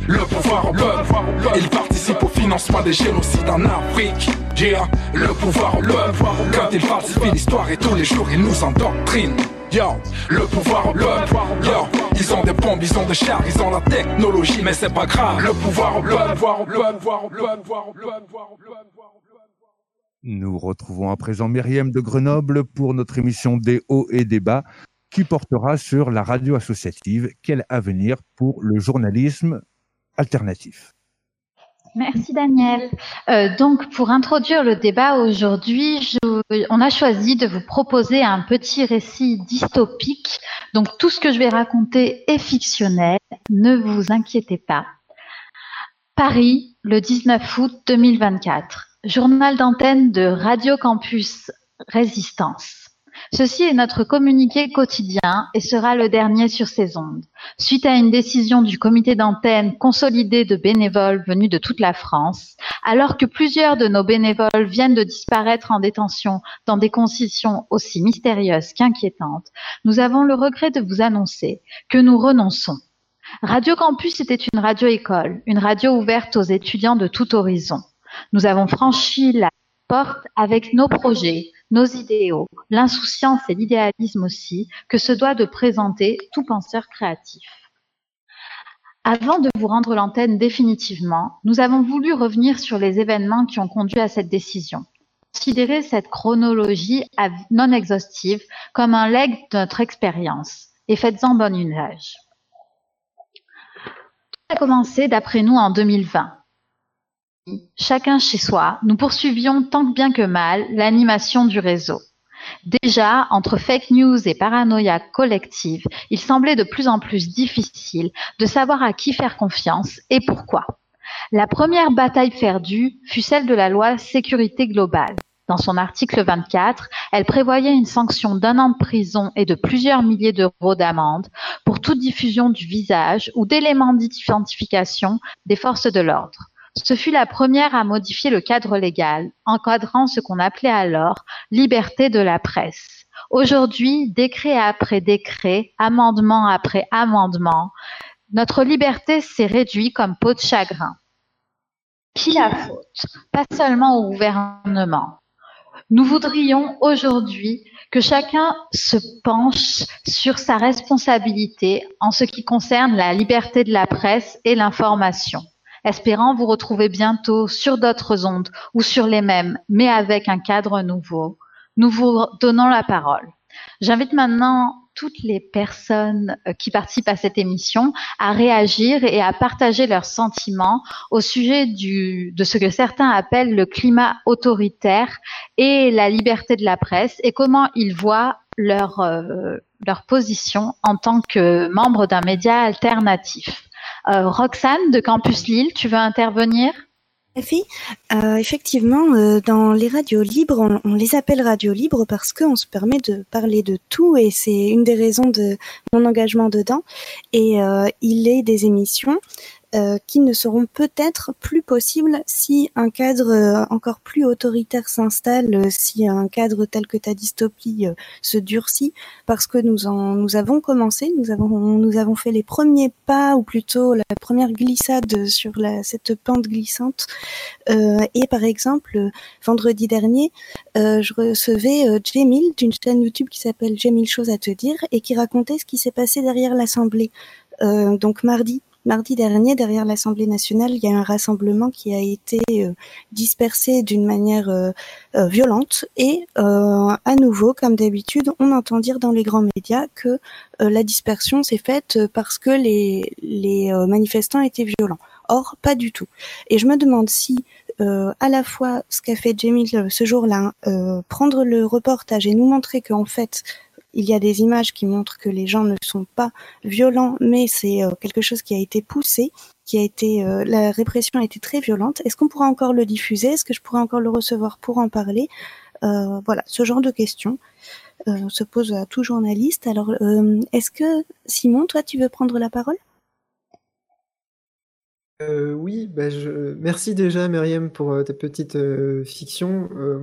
S18: Le pouvoir au peuple, il participe au financement des génocides en Afrique. Yeah, le pouvoir peuple, quand il falsifie l'histoire et tous les jours il nous endoctrine. Yo, le pouvoir au peuple, yo, ils ont des bombes, ils ont des chars, ils ont la technologie, mais c'est pas grave. Le pouvoir au peuple.
S9: Nous retrouvons à présent Myriam de Grenoble pour notre émission des hauts et des bas qui portera sur la radio associative. Quel avenir pour le journalisme alternatif
S17: Merci Daniel. Euh, donc pour introduire le débat aujourd'hui, je- on a choisi de vous proposer un petit récit dystopique. Donc tout ce que je vais raconter est fictionnel, ne vous inquiétez pas. Paris, le 19 août 2024. Journal d'antenne de Radio Campus Résistance. Ceci est notre communiqué quotidien et sera le dernier sur ces ondes. Suite à une décision du comité d'antenne consolidé de bénévoles venus de toute la France, alors que plusieurs de nos bénévoles viennent de disparaître en détention dans des conditions aussi mystérieuses qu'inquiétantes, nous avons le regret de vous annoncer que nous renonçons. Radio Campus était une radio-école, une radio ouverte aux étudiants de tout horizon. Nous avons franchi la porte avec nos projets, nos idéaux, l'insouciance et l'idéalisme aussi, que se doit de présenter tout penseur créatif. Avant de vous rendre l'antenne définitivement, nous avons voulu revenir sur les événements qui ont conduit à cette décision. Considérer cette chronologie non exhaustive comme un leg de notre expérience et faites-en bon usage. Tout a commencé d'après nous en 2020. Chacun chez soi, nous poursuivions tant bien que mal l'animation du réseau. Déjà, entre fake news et paranoïa collective, il semblait de plus en plus difficile de savoir à qui faire confiance et pourquoi. La première bataille perdue fut celle de la loi sécurité globale. Dans son article 24, elle prévoyait une sanction d'un an de prison et de plusieurs milliers d'euros d'amende pour toute diffusion du visage ou d'éléments d'identification des forces de l'ordre. Ce fut la première à modifier le cadre légal, encadrant ce qu'on appelait alors liberté de la presse. Aujourd'hui, décret après décret, amendement après amendement, notre liberté s'est réduite comme peau de chagrin. Qui la faute? Pas seulement au gouvernement. Nous voudrions aujourd'hui que chacun se penche sur sa responsabilité en ce qui concerne la liberté de la presse et l'information. Espérant vous retrouver bientôt sur d'autres ondes ou sur les mêmes, mais avec un cadre nouveau. Nous vous donnons la parole. J'invite maintenant toutes les personnes euh, qui participent à cette émission à réagir et à partager leurs sentiments au sujet de ce que certains appellent le climat autoritaire et la liberté de la presse et comment ils voient leur, euh, leur position en tant que membre d'un média alternatif. Euh, Roxane de Campus Lille, tu veux intervenir?
S19: Euh, effectivement, euh, dans les radios libres, on, on les appelle radios libres parce qu'on se permet de parler de tout et c'est une des raisons de mon engagement dedans. Et euh, il est des émissions euh, qui ne seront peut-être plus possibles si un cadre euh, encore plus autoritaire s'installe, euh, si un cadre tel que ta dystopie euh, se durcit, parce que nous en nous avons commencé, nous avons nous avons fait les premiers pas ou plutôt la première glissade sur la, cette pente glissante. Et par exemple, vendredi dernier, je recevais Jamil d'une chaîne YouTube qui s'appelle J'ai mille choses à te dire et qui racontait ce qui s'est passé derrière l'Assemblée. Euh, donc mardi, mardi dernier, derrière l'Assemblée nationale, il y a un rassemblement qui a été euh, dispersé d'une manière euh, euh, violente et à nouveau, comme d'habitude, on entend dire dans les grands médias que la dispersion s'est faite parce que les, manifestants étaient violents. Or, pas du tout. Et je me demande si à la fois ce qu'a fait Jamil ce jour-là, euh, prendre le reportage et nous montrer qu'en fait il y a des images qui montrent que les gens ne sont pas violents, mais c'est euh, quelque chose qui a été poussé, qui a été euh, la répression a été très violente. Est-ce qu'on pourra encore le diffuser? Est-ce que je pourrais encore le recevoir pour en parler? Euh, Voilà, ce genre de questions se pose à tout journaliste. Alors, est-ce que Simon, toi, tu veux prendre la parole?
S2: Euh, oui, bah je... merci déjà Myriam pour euh, ta petite euh, fiction. Euh,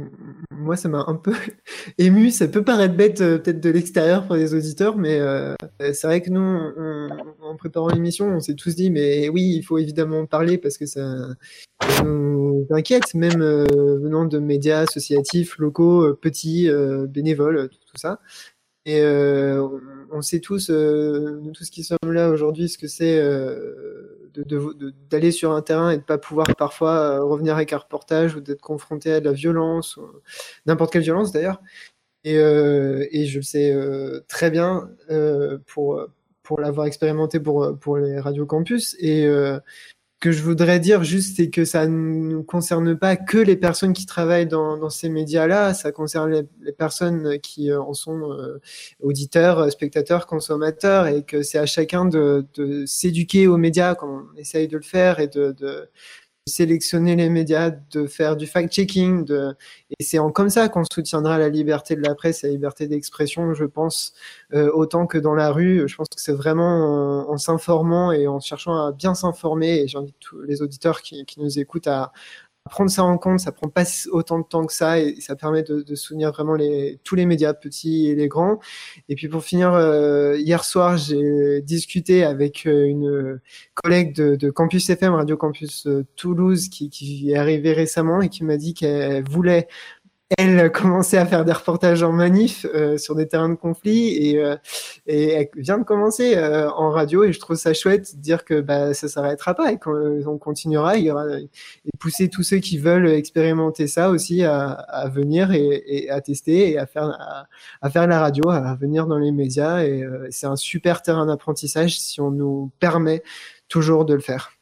S2: moi, ça m'a un peu [LAUGHS] ému. Ça peut paraître bête euh, peut-être de l'extérieur pour les auditeurs, mais c'est vrai que nous, on- en préparant l'émission, on s'est tous dit, mais oui, il faut évidemment en parler parce que ça, nous inquiète, même venant de médias associatifs, locaux, petits, bénévoles, tout, ça. Et on, on sait tous, nous tous qui sommes là aujourd'hui, ce que c'est d'aller sur un terrain et de pas pouvoir parfois euh, revenir avec un reportage ou d'être confronté à de la violence, n'importe quelle violence d'ailleurs. Et, euh, je le sais euh, très bien pour, pour l'avoir expérimenté pour, pour les radios campus. Que je voudrais dire juste, c'est que ça ne concerne pas que les personnes qui travaillent dans, dans ces médias-là, ça concerne les, les, personnes qui euh, en sont euh, auditeurs, spectateurs, consommateurs, et que c'est à chacun de, de s'éduquer aux médias quand on essaye de le faire et de, de sélectionner les médias, de faire du fact-checking, de... et c'est en comme ça qu'on soutiendra la liberté de la presse, la liberté d'expression, je pense, euh, autant que dans la rue. Je pense que c'est vraiment en, en s'informant et en cherchant à bien s'informer, et j'invite tous les auditeurs qui, qui nous écoutent à, prendre ça en compte, ça prend pas autant de temps que ça et ça permet de, de soutenir vraiment les, tous les médias, petits et les grands. Et puis pour finir, euh, hier soir, j'ai discuté avec euh, une collègue de, de Campus FM, Radio Campus euh, Toulouse, qui, qui est arrivée récemment et qui m'a dit qu'elle voulait elle commençait à faire des reportages en manif euh, sur des terrains de conflit et, euh, et elle vient de commencer euh, en radio et je trouve ça chouette de dire que bah, ça s'arrêtera pas et qu'on continuera, il y aura, et pousser tous ceux qui veulent expérimenter ça aussi à, à venir et, et, à tester et à faire, à, à, faire la radio, à venir dans les médias et c'est un super terrain d'apprentissage si on nous permet toujours de le faire.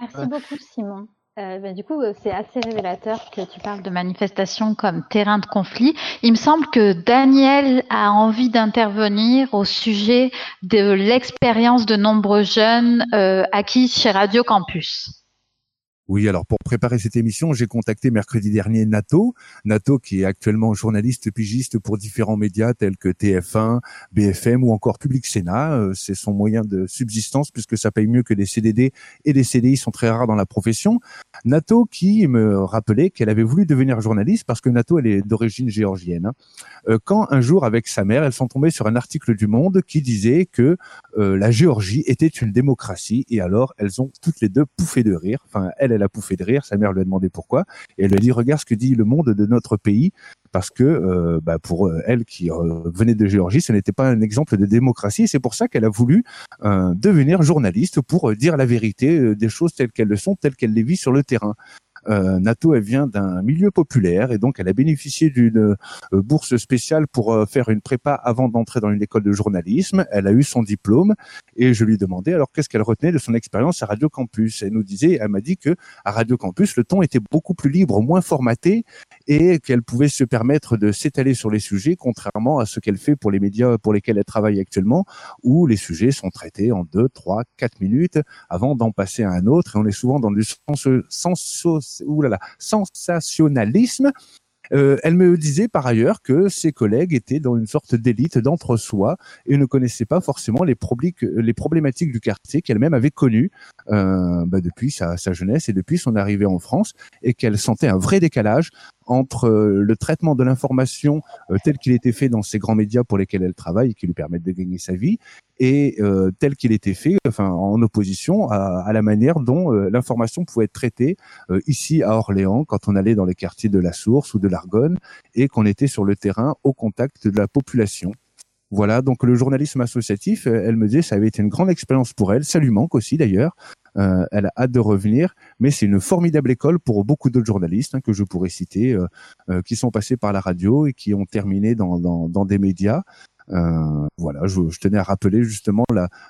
S17: Merci beaucoup Simon. Euh, ben, du coup, c'est assez révélateur que tu parles de manifestations comme terrain de conflit. Il me semble que Daniel a envie d'intervenir au sujet de l'expérience de nombreux jeunes euh, acquis chez Radio Campus.
S9: Oui, alors pour préparer cette émission, j'ai contacté mercredi dernier Nato. Nato qui est actuellement journaliste pigiste pour différents médias tels que TF1, BFM ou encore Public Sénat. Euh, c'est son moyen de subsistance puisque ça paye mieux que des CDD et les CDI sont très rares dans la profession. Nato qui me rappelait qu'elle avait voulu devenir journaliste parce que Nato elle est d'origine géorgienne. Hein. Euh, quand un jour avec sa mère, elles sont tombées sur un article du Monde qui disait que euh, la Géorgie était une démocratie et alors elles ont toutes les deux pouffé de rire. Enfin, elle elle a pouffé de rire. Sa mère lui a demandé pourquoi. Et elle lui a dit, regarde ce que dit le monde de notre pays. Parce que euh, bah, pour elle qui euh, venait de Géorgie, ce n'était pas un exemple de démocratie. C'est pour ça qu'elle a voulu euh, devenir journaliste pour dire la vérité des choses telles qu'elles le sont, telles qu'elle les vit sur le terrain. Euh, Nato, elle vient d'un milieu populaire et donc elle a bénéficié d'une euh, bourse spéciale pour euh, faire une prépa avant d'entrer dans une école de journalisme. Elle a eu son diplôme et je lui demandais alors qu'est-ce qu'elle retenait de son expérience à Radio Campus. Elle nous disait, elle m'a dit que à Radio Campus, le ton était beaucoup plus libre, moins formaté et qu'elle pouvait se permettre de s'étaler sur les sujets, contrairement à ce qu'elle fait pour les médias pour lesquels elle travaille actuellement, où les sujets sont traités en deux, trois, quatre minutes avant d'en passer à un autre et on est souvent dans du sens, sens oulala, sensationnalisme. Euh, elle me disait par ailleurs que ses collègues étaient dans une sorte d'élite d'entre-soi et ne connaissaient pas forcément les, les problématiques du quartier qu'elle-même avait connues euh, bah depuis sa, sa, jeunesse et depuis son arrivée en France et qu'elle sentait un vrai décalage entre euh, le traitement de l'information euh, tel qu'il était fait dans ces grands médias pour lesquels elle travaille et qui lui permettent de gagner sa vie et euh, tel qu'il était fait enfin en opposition à, la manière dont l'information pouvait être traitée ici à Orléans quand on allait dans les quartiers de la Source ou de l'Argonne et qu'on était sur le terrain au contact de la population. Voilà, donc le journalisme associatif, elle me disait, ça avait été une grande expérience pour elle. Ça lui manque aussi d'ailleurs. Euh, elle a hâte de revenir, mais c'est une formidable école pour beaucoup d'autres journalistes hein, que je pourrais citer, euh, euh, qui sont passés par la radio et qui ont terminé dans, dans, des médias. Euh, voilà, je, tenais à rappeler justement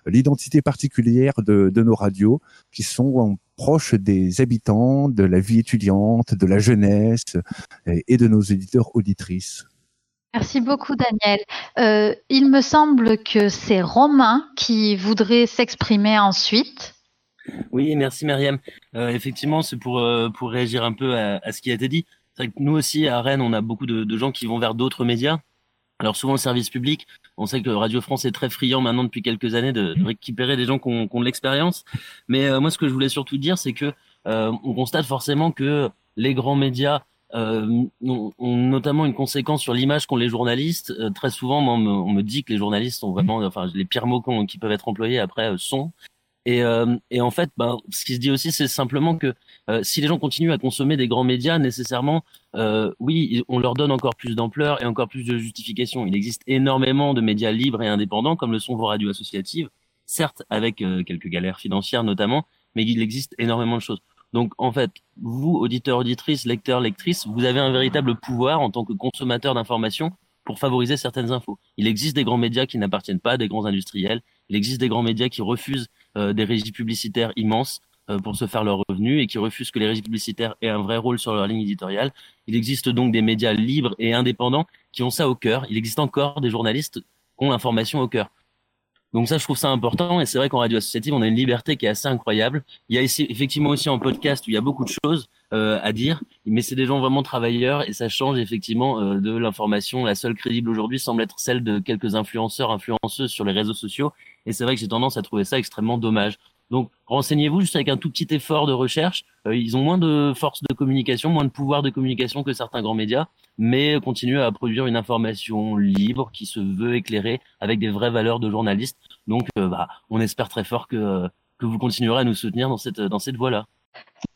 S9: l'identité particulière de, de, nos radios qui sont proches des habitants, de la vie étudiante, de la jeunesse et, et de nos éditeurs auditrices.
S17: Merci beaucoup, Daniel. Euh, il me semble que c'est Romain qui voudrait s'exprimer ensuite.
S7: Oui, merci Myriam. Euh, effectivement, c'est pour, euh, pour réagir un peu à, ce qui a été dit. C'est vrai que nous aussi, à Rennes, on a beaucoup de, gens qui vont vers d'autres médias. Alors souvent le service public, on sait que Radio France est très friand maintenant depuis quelques années de, récupérer des gens qui ont, de l'expérience. Mais moi, ce que je voulais surtout dire, c'est que on constate forcément que les grands médias euh, notamment une conséquence sur l'image qu'ont les journalistes. Euh, très souvent, on me, dit que les journalistes sont vraiment, enfin, les pires mots qui peuvent être employés après sont. Et, euh, et, en fait, ben, ce qui se dit aussi, c'est simplement que euh, si les gens continuent à consommer des grands médias, nécessairement, euh, oui, on leur donne encore plus d'ampleur et encore plus de justification. Il existe énormément de médias libres et indépendants, comme le sont vos radios associatives, certes avec euh, quelques galères financières notamment, mais il existe énormément de choses. Donc en fait, vous, auditeurs, auditrices, lecteurs, lectrices, vous avez un véritable pouvoir en tant que consommateur d'informations pour favoriser certaines infos. Il existe des grands médias qui n'appartiennent pas à des grands industriels. Il existe des grands médias qui refusent euh, des régies publicitaires immenses. euh, pour se faire leur revenu et qui refusent que les régies publicitaires aient un vrai rôle sur leur ligne éditoriale. Il existe donc des médias libres et indépendants qui ont ça au cœur. Il existe encore des journalistes qui ont l'information au cœur. Donc ça, je trouve ça important. Et c'est vrai qu'en radio associative, on a une liberté qui est assez incroyable. Il y a effectivement aussi en podcast où il y a beaucoup de choses euh, à dire, mais c'est des gens vraiment travailleurs et ça change effectivement euh, de l'information. La seule crédible aujourd'hui semble être celle de quelques influenceurs, influenceuses sur les réseaux sociaux. Et c'est vrai que j'ai tendance à trouver ça extrêmement dommage. Donc renseignez-vous juste avec un tout petit effort de recherche. Euh, ils ont moins de force de communication, moins de pouvoir de communication que certains grands médias, mais continuent à produire une information libre qui se veut éclairée avec des vraies valeurs de journaliste. Donc bah, on espère très fort que, que vous continuerez à nous soutenir dans cette, dans cette voie-là.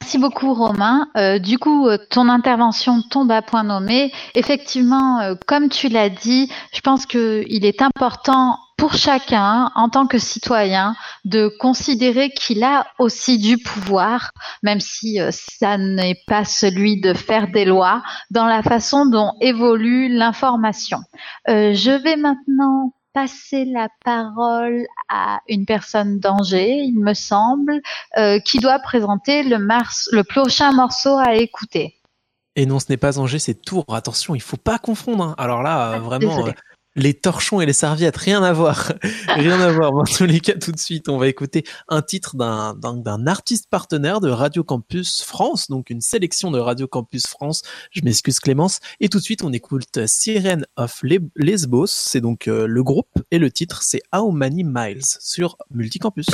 S17: Merci beaucoup Romain. Euh, du coup, euh, ton intervention tombe à point nommé. Effectivement, euh, comme tu l'as dit, je pense qu'il est important pour chacun, en tant que citoyen, de considérer qu'il a aussi du pouvoir, même si ça n'est pas celui de faire des lois, dans la façon dont évolue l'information. je vais maintenant passer la parole à une personne d'Angers, il me semble, euh, qui doit présenter le, mars, le prochain morceau à écouter.
S4: Et non, ce n'est pas Angers, c'est Tours. Attention, il faut pas confondre. Hein. Alors là, euh, vraiment, les torchons et les serviettes, rien à voir. [LAUGHS] rien à voir. En tous les cas, tout de suite, on va écouter un titre d'un, d'un, artiste partenaire de Radio Campus France, donc une sélection de Radio Campus France. Je m'excuse Clémence. Et tout de suite, on écoute Sirene of Lesbos. C'est donc euh, le groupe et le titre, c'est How Many Miles sur Multicampus.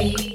S4: away.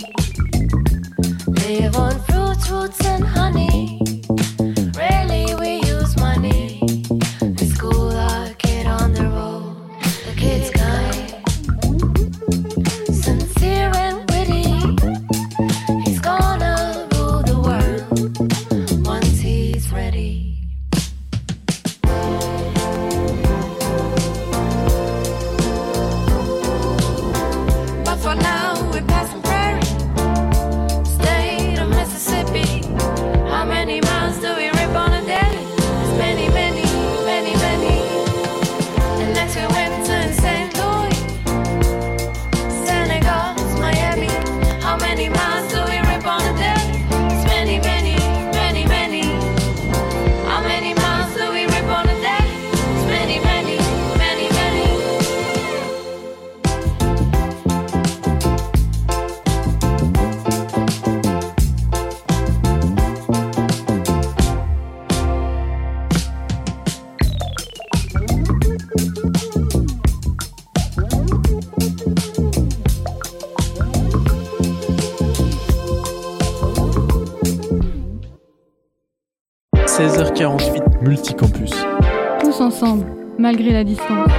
S11: Malgré la distance.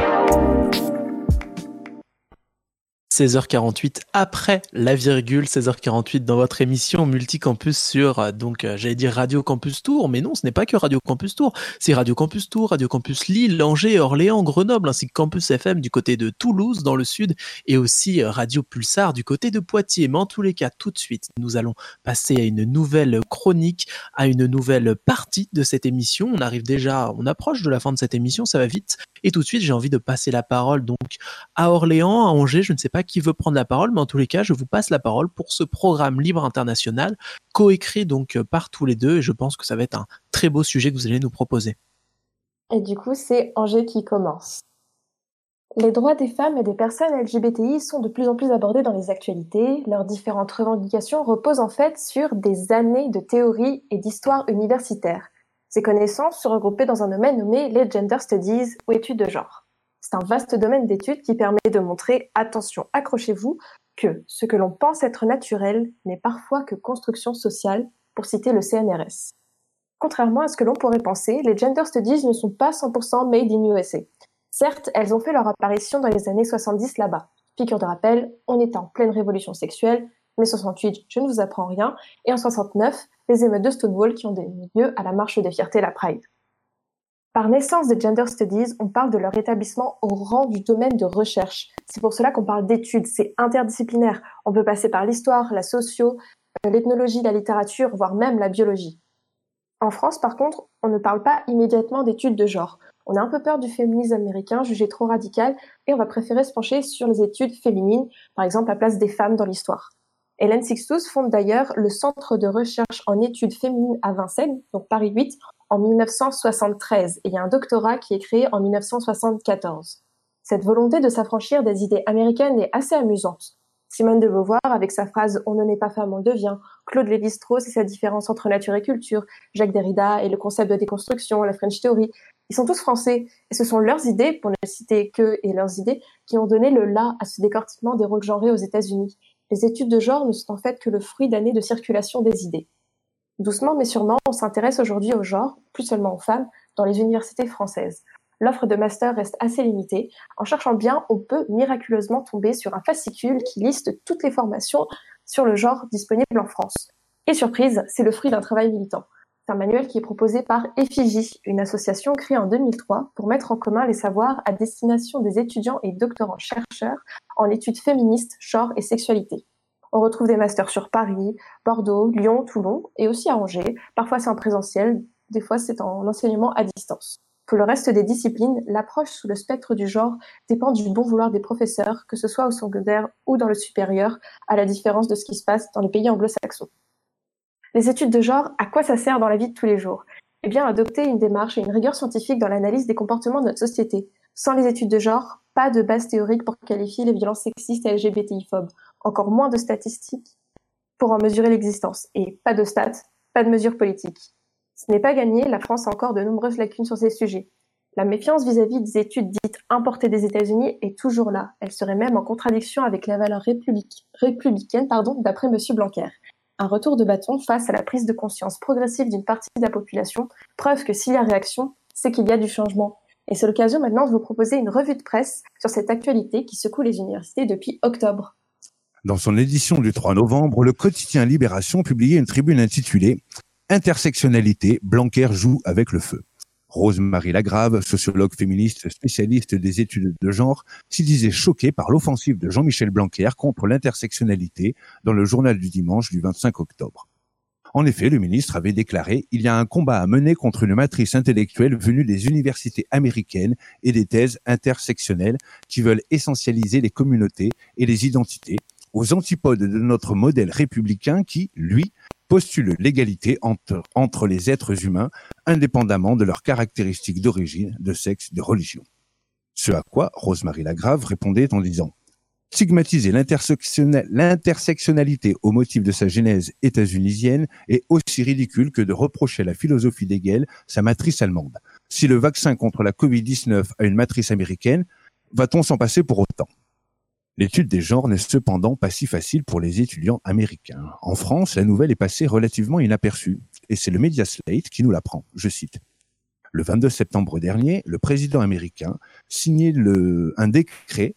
S4: 16h48 après la virgule, 16h48 dans votre émission multicampus sur, euh, donc euh, j'allais dire Radio Campus Tour, mais non, ce n'est pas que Radio Campus Tour, c'est Radio Campus Tour, Radio Campus Lille, Angers, Orléans, Grenoble, ainsi que Campus FM du côté de Toulouse dans le sud, et aussi euh, Radio Pulsar du côté de Poitiers. Mais en tous les cas, tout de suite, nous allons passer à une nouvelle chronique, à une nouvelle partie de cette émission. On arrive déjà, on approche de la fin de cette émission, ça va vite. Et tout de suite, j'ai envie de passer la parole donc à Orléans, à Angers, je ne sais pas qui veut prendre la parole, mais en tous les cas, je vous passe la parole pour ce programme libre international, coécrit donc euh, par tous les deux, et je pense que ça va être un très beau sujet que vous allez nous proposer.
S6: Et du coup, c'est Angers qui commence. Les droits des femmes et des personnes LGBTI sont de plus en plus abordés dans les actualités. Leurs différentes revendications reposent en fait sur des années de théorie et d'histoire universitaire. Ces connaissances sont regroupées dans un domaine nommé les Gender Studies ou études de genre. C'est un vaste domaine d'études qui permet de montrer, attention, accrochez-vous, que ce que l'on pense être naturel n'est parfois que construction sociale, pour citer le CNRS. Contrairement à ce que l'on pourrait penser, les Gender Studies ne sont pas 100% made in USA. Certes, elles ont fait leur apparition dans les années 70 là-bas. Piqûre de rappel, on était en pleine révolution sexuelle, mais 68, je ne vous apprends rien, et en 69, les émeutes de Stonewall qui ont donné lieu à la marche des fiertés, la Pride. Par naissance des Gender Studies, on parle de leur établissement au rang du domaine de recherche. C'est pour cela qu'on parle d'études, c'est interdisciplinaire. On peut passer par l'histoire, la socio, euh, l'ethnologie, la littérature, voire même la biologie. En France, par contre, on ne parle pas immédiatement d'études de genre. On a un peu peur du féminisme américain jugé trop radical et on va préférer se pencher sur les études féminines, par exemple la place des femmes dans l'histoire. Hélène Sixtus fonde d'ailleurs le Centre de recherche en études féminines à Vincennes, donc Paris 8, en 1973 et il y a un doctorat qui est créé en 1974. Cette volonté de s'affranchir des idées américaines est assez amusante. Simone de Beauvoir avec sa phrase On ne naît pas femme, on devient, Claude Lévi-Strauss et sa différence entre nature et culture, Jacques Derrida et le concept de déconstruction, la French Theory, ils sont tous français et ce sont leurs idées, pour ne citer que et leurs idées, qui ont donné le là à ce décortiquement des rôles genrés aux États-Unis. Les études de genre ne sont en fait que le fruit d'années de circulation des idées. Doucement mais sûrement, on s'intéresse aujourd'hui au genre, plus seulement aux femmes, dans les universités françaises l'offre de master reste assez limitée. En cherchant bien, on peut miraculeusement tomber sur un fascicule qui liste toutes les formations sur le genre disponibles en France. Et surprise, c'est le fruit d'un travail militant. C'est un manuel qui est proposé par Effigie, une association créée en 2003 pour mettre en commun les savoirs à destination des étudiants et doctorants chercheurs en études féministes, genre et sexualité. On retrouve des masters sur Paris, Bordeaux, Lyon, Toulon et aussi à Angers. Parfois c'est en présentiel, des fois c'est en enseignement à distance. Pour le reste des disciplines, l'approche sous le spectre du genre dépend du bon vouloir des professeurs, que ce soit au secondaire ou dans le supérieur, à la différence de ce qui se passe dans les pays anglo-saxons. Les études de genre, à quoi ça sert dans la vie de tous les jours? Eh bien, adopter une démarche et une rigueur scientifique dans l'analyse des comportements de notre société. Sans les études de genre, pas de base théorique pour qualifier les violences sexistes et LGBTI-phobes, encore moins de statistiques pour en mesurer l'existence, et pas de stats, pas de mesures politiques. Ce n'est pas gagné, la France a encore de nombreuses lacunes sur ces sujets. La méfiance vis-à-vis des études dites importées des États-Unis est toujours là. Elle serait même en contradiction avec la valeur républicaine d'après M. Blanquer. Un retour de bâton face à la prise de conscience progressive d'une partie de la population, preuve que s'il y a réaction, c'est qu'il y a du changement. Et c'est l'occasion maintenant de vous proposer une revue de presse sur cette actualité qui secoue les universités depuis octobre.
S9: Dans son édition du 3 novembre, le quotidien Libération publiait une tribune intitulée Intersectionnalité, Blanquer joue avec le feu. Rose-Marie Lagrave, sociologue féministe spécialiste des études de genre, s'y disait choquée par l'offensive de Jean-Michel Blanquer contre l'intersectionnalité dans le journal du dimanche du 25 octobre. En effet, le ministre avait déclaré Il y a un combat à mener contre une matrice intellectuelle venue des universités américaines et des thèses intersectionnelles qui veulent essentialiser les communautés et les identités aux antipodes de notre modèle républicain qui, lui, postule l'égalité entre, les êtres humains, indépendamment de leurs caractéristiques d'origine, de sexe, de religion. Ce à quoi Rosemary Lagrave répondait en disant Stigmatiser l'intersectionnalité au motif de sa genèse états-unisienne est aussi ridicule que de reprocher à la philosophie d'Hegel sa matrice allemande. Si le vaccin contre la Covid-19 a une matrice américaine, va-t-on s'en passer pour autant? L'étude des genres n'est cependant pas si facile pour les étudiants américains. En France, la nouvelle est passée relativement inaperçue, et c'est le Media Slate qui nous l'apprend. Je cite. Le 22 septembre dernier, le président américain signait un décret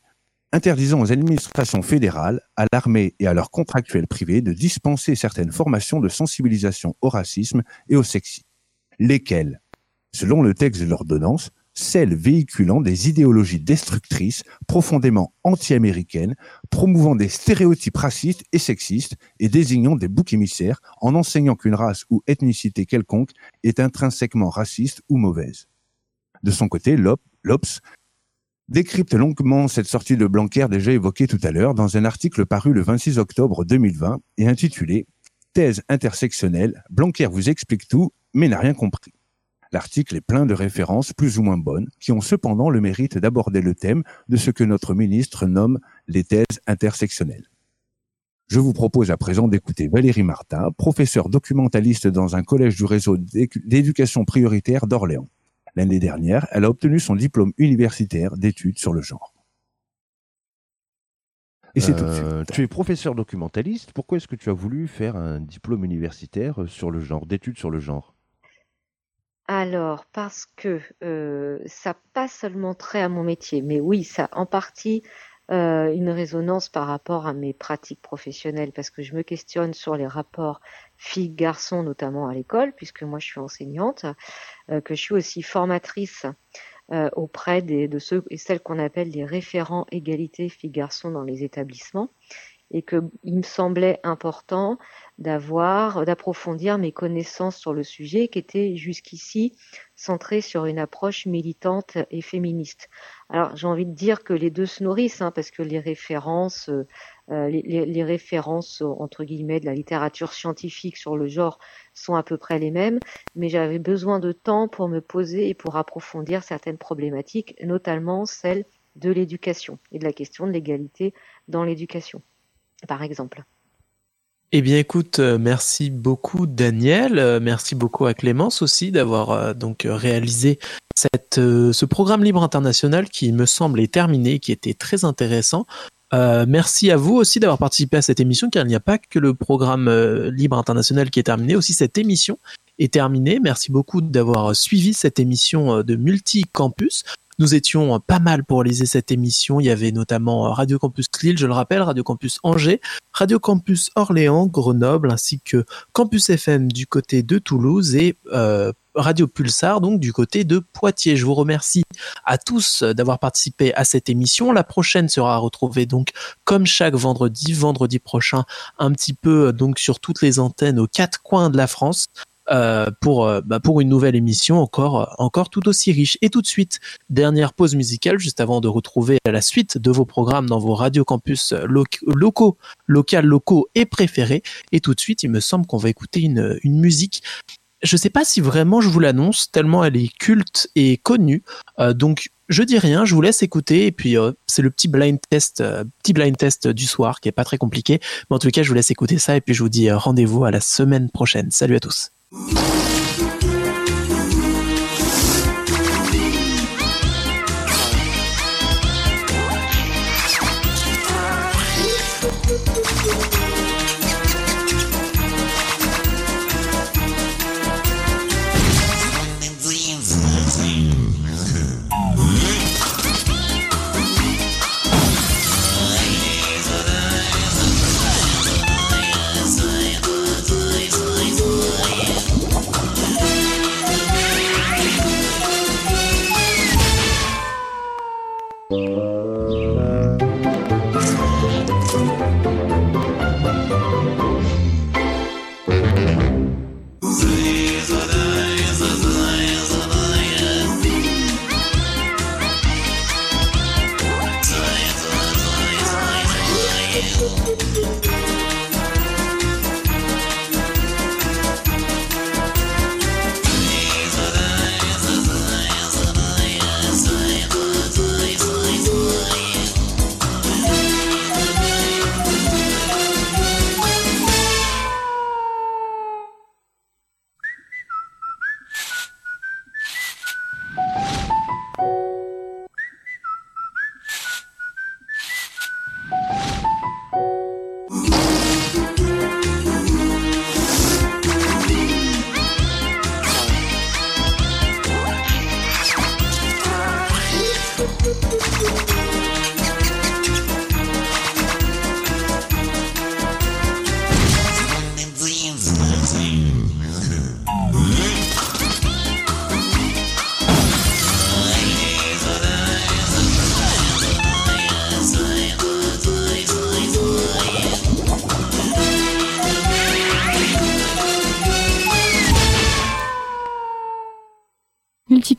S9: interdisant aux administrations fédérales, à l'armée et à leurs contractuels privés de dispenser certaines formations de sensibilisation au racisme et au sexisme, lesquelles, selon le texte de l'ordonnance, celles véhiculant des idéologies destructrices, profondément anti-américaines, promouvant des stéréotypes racistes et sexistes et désignant des boucs émissaires en enseignant qu'une race ou ethnicité quelconque est intrinsèquement raciste ou mauvaise. De son côté, l'OPS décrypte longuement cette sortie de Blanquer déjà évoquée tout à l'heure dans un article paru le 26 octobre 2020 et intitulé Thèse intersectionnelle, Blanquer vous explique tout, mais n'a rien compris. L'article est plein de références plus ou moins bonnes, qui ont cependant le mérite d'aborder le thème de ce que notre ministre nomme les thèses intersectionnelles. Je vous propose à présent d'écouter Valérie Martin, professeure documentaliste dans un collège du réseau d'éducation prioritaire d'Orléans. L'année dernière, elle a obtenu son diplôme universitaire d'études sur le genre.
S20: Euh, Tu es professeur documentaliste. Pourquoi est-ce que tu as voulu faire un diplôme universitaire sur le genre, d'études sur le genre?
S21: Alors, parce que euh, ça pas seulement trait à mon métier, mais oui, ça en partie euh, une résonance par rapport à mes pratiques professionnelles, parce que je me questionne sur les rapports filles-garçons, notamment à l'école, puisque moi je suis enseignante, euh, que je suis aussi formatrice auprès de ceux et celles qu'on appelle les référents égalité filles-garçons dans les établissements et qu'il me semblait important d'avoir, d'approfondir mes connaissances sur le sujet qui était jusqu'ici centré sur une approche militante et féministe. Alors j'ai envie de dire que les deux se nourrissent hein, parce que les références, euh, les, les, références entre guillemets de la littérature scientifique sur le genre sont à peu près les mêmes, mais j'avais besoin de temps pour me poser et pour approfondir certaines problématiques, notamment celle de l'éducation et de la question de l'égalité dans l'éducation par exemple.
S4: Eh bien, écoute, euh, merci beaucoup Daniel, euh, merci beaucoup à Clémence aussi d'avoir euh, donc réalisé cette, ce programme libre international qui me semble est terminé, qui était très intéressant. merci à vous aussi d'avoir participé à cette émission, car il n'y a pas que le programme libre international qui est terminé, aussi cette émission est terminée. Merci beaucoup d'avoir suivi cette émission de Multicampus. Nous étions pas mal pour réaliser cette émission. Il y avait notamment Radio Campus Lille, je le rappelle, Radio Campus Angers, Radio Campus Orléans, Grenoble, ainsi que Campus FM du côté de Toulouse et euh, Radio Pulsar, donc du côté de Poitiers. Je vous remercie à tous d'avoir participé à cette émission. La prochaine sera retrouvée donc comme chaque vendredi, vendredi prochain, un petit peu donc sur toutes les antennes aux quatre coins de la France. Euh, pour, euh, bah, pour une nouvelle émission encore, euh, encore tout aussi riche. Et tout de suite, dernière pause musicale, juste avant de retrouver la suite de vos programmes dans vos radio campus locaux, local, locaux et préférés. Et tout de suite, il me semble qu'on va écouter une, une musique je sais pas si vraiment je vous l'annonce, tellement elle est culte et connue. donc je dis rien, je vous laisse écouter et puis c'est le petit blind test, petit blind test du soir qui est pas très compliqué. Mais en tout cas, je vous laisse écouter ça et puis je vous dis rendez-vous à la semaine prochaine. Salut à tous. Ooh.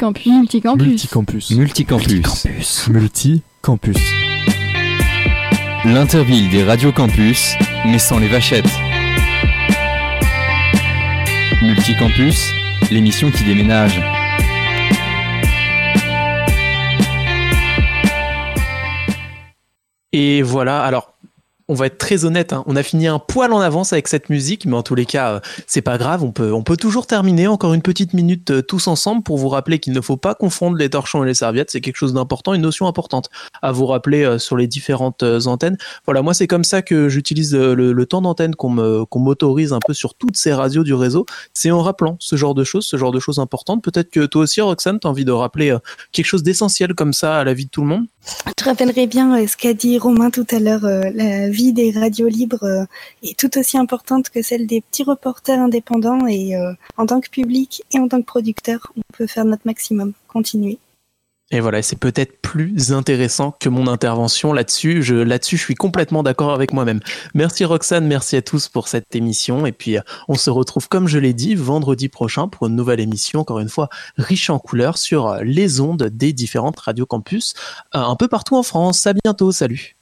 S11: Multicampus. Multicampus.
S22: Multicampus. Multicampus. Multicampus. L'interville des radios campus, mais sans les vachettes. Multicampus, l'émission qui déménage.
S4: Et voilà, alors on va être très honnête, hein. on a fini un poil en avance avec cette musique, mais en tous les cas, euh, c'est pas grave, on peut, on peut toujours terminer encore une petite minute euh, tous ensemble pour vous rappeler qu'il ne faut pas confondre les torchons et les serviettes, c'est quelque chose d'important, une notion importante à vous rappeler euh, sur les différentes antennes. Voilà, moi c'est comme ça que j'utilise le, temps d'antenne qu'on m'autorise un peu sur toutes ces radios du réseau, c'est en rappelant ce genre de choses, ce genre de choses importantes. Peut-être que toi aussi, Roxane, tu as envie de rappeler quelque chose d'essentiel comme ça à la vie de tout le monde?
S19: Je rappellerai bien ce qu'a dit Romain tout à l'heure, vie des radios libres euh, est tout aussi importante que celle des petits reporters indépendants et euh, en tant que public et en tant que producteur, on peut faire notre maximum, continuer.
S4: Et voilà, c'est peut-être plus intéressant que mon intervention là-dessus. Je, là-dessus, je suis complètement d'accord avec moi-même. Merci Roxane, merci à tous pour cette émission. Et puis, euh, on se retrouve, comme je l'ai dit, vendredi prochain pour une nouvelle émission, encore une fois, riche en couleurs sur les ondes des différentes radios campus, un peu partout en France. À bientôt, salut.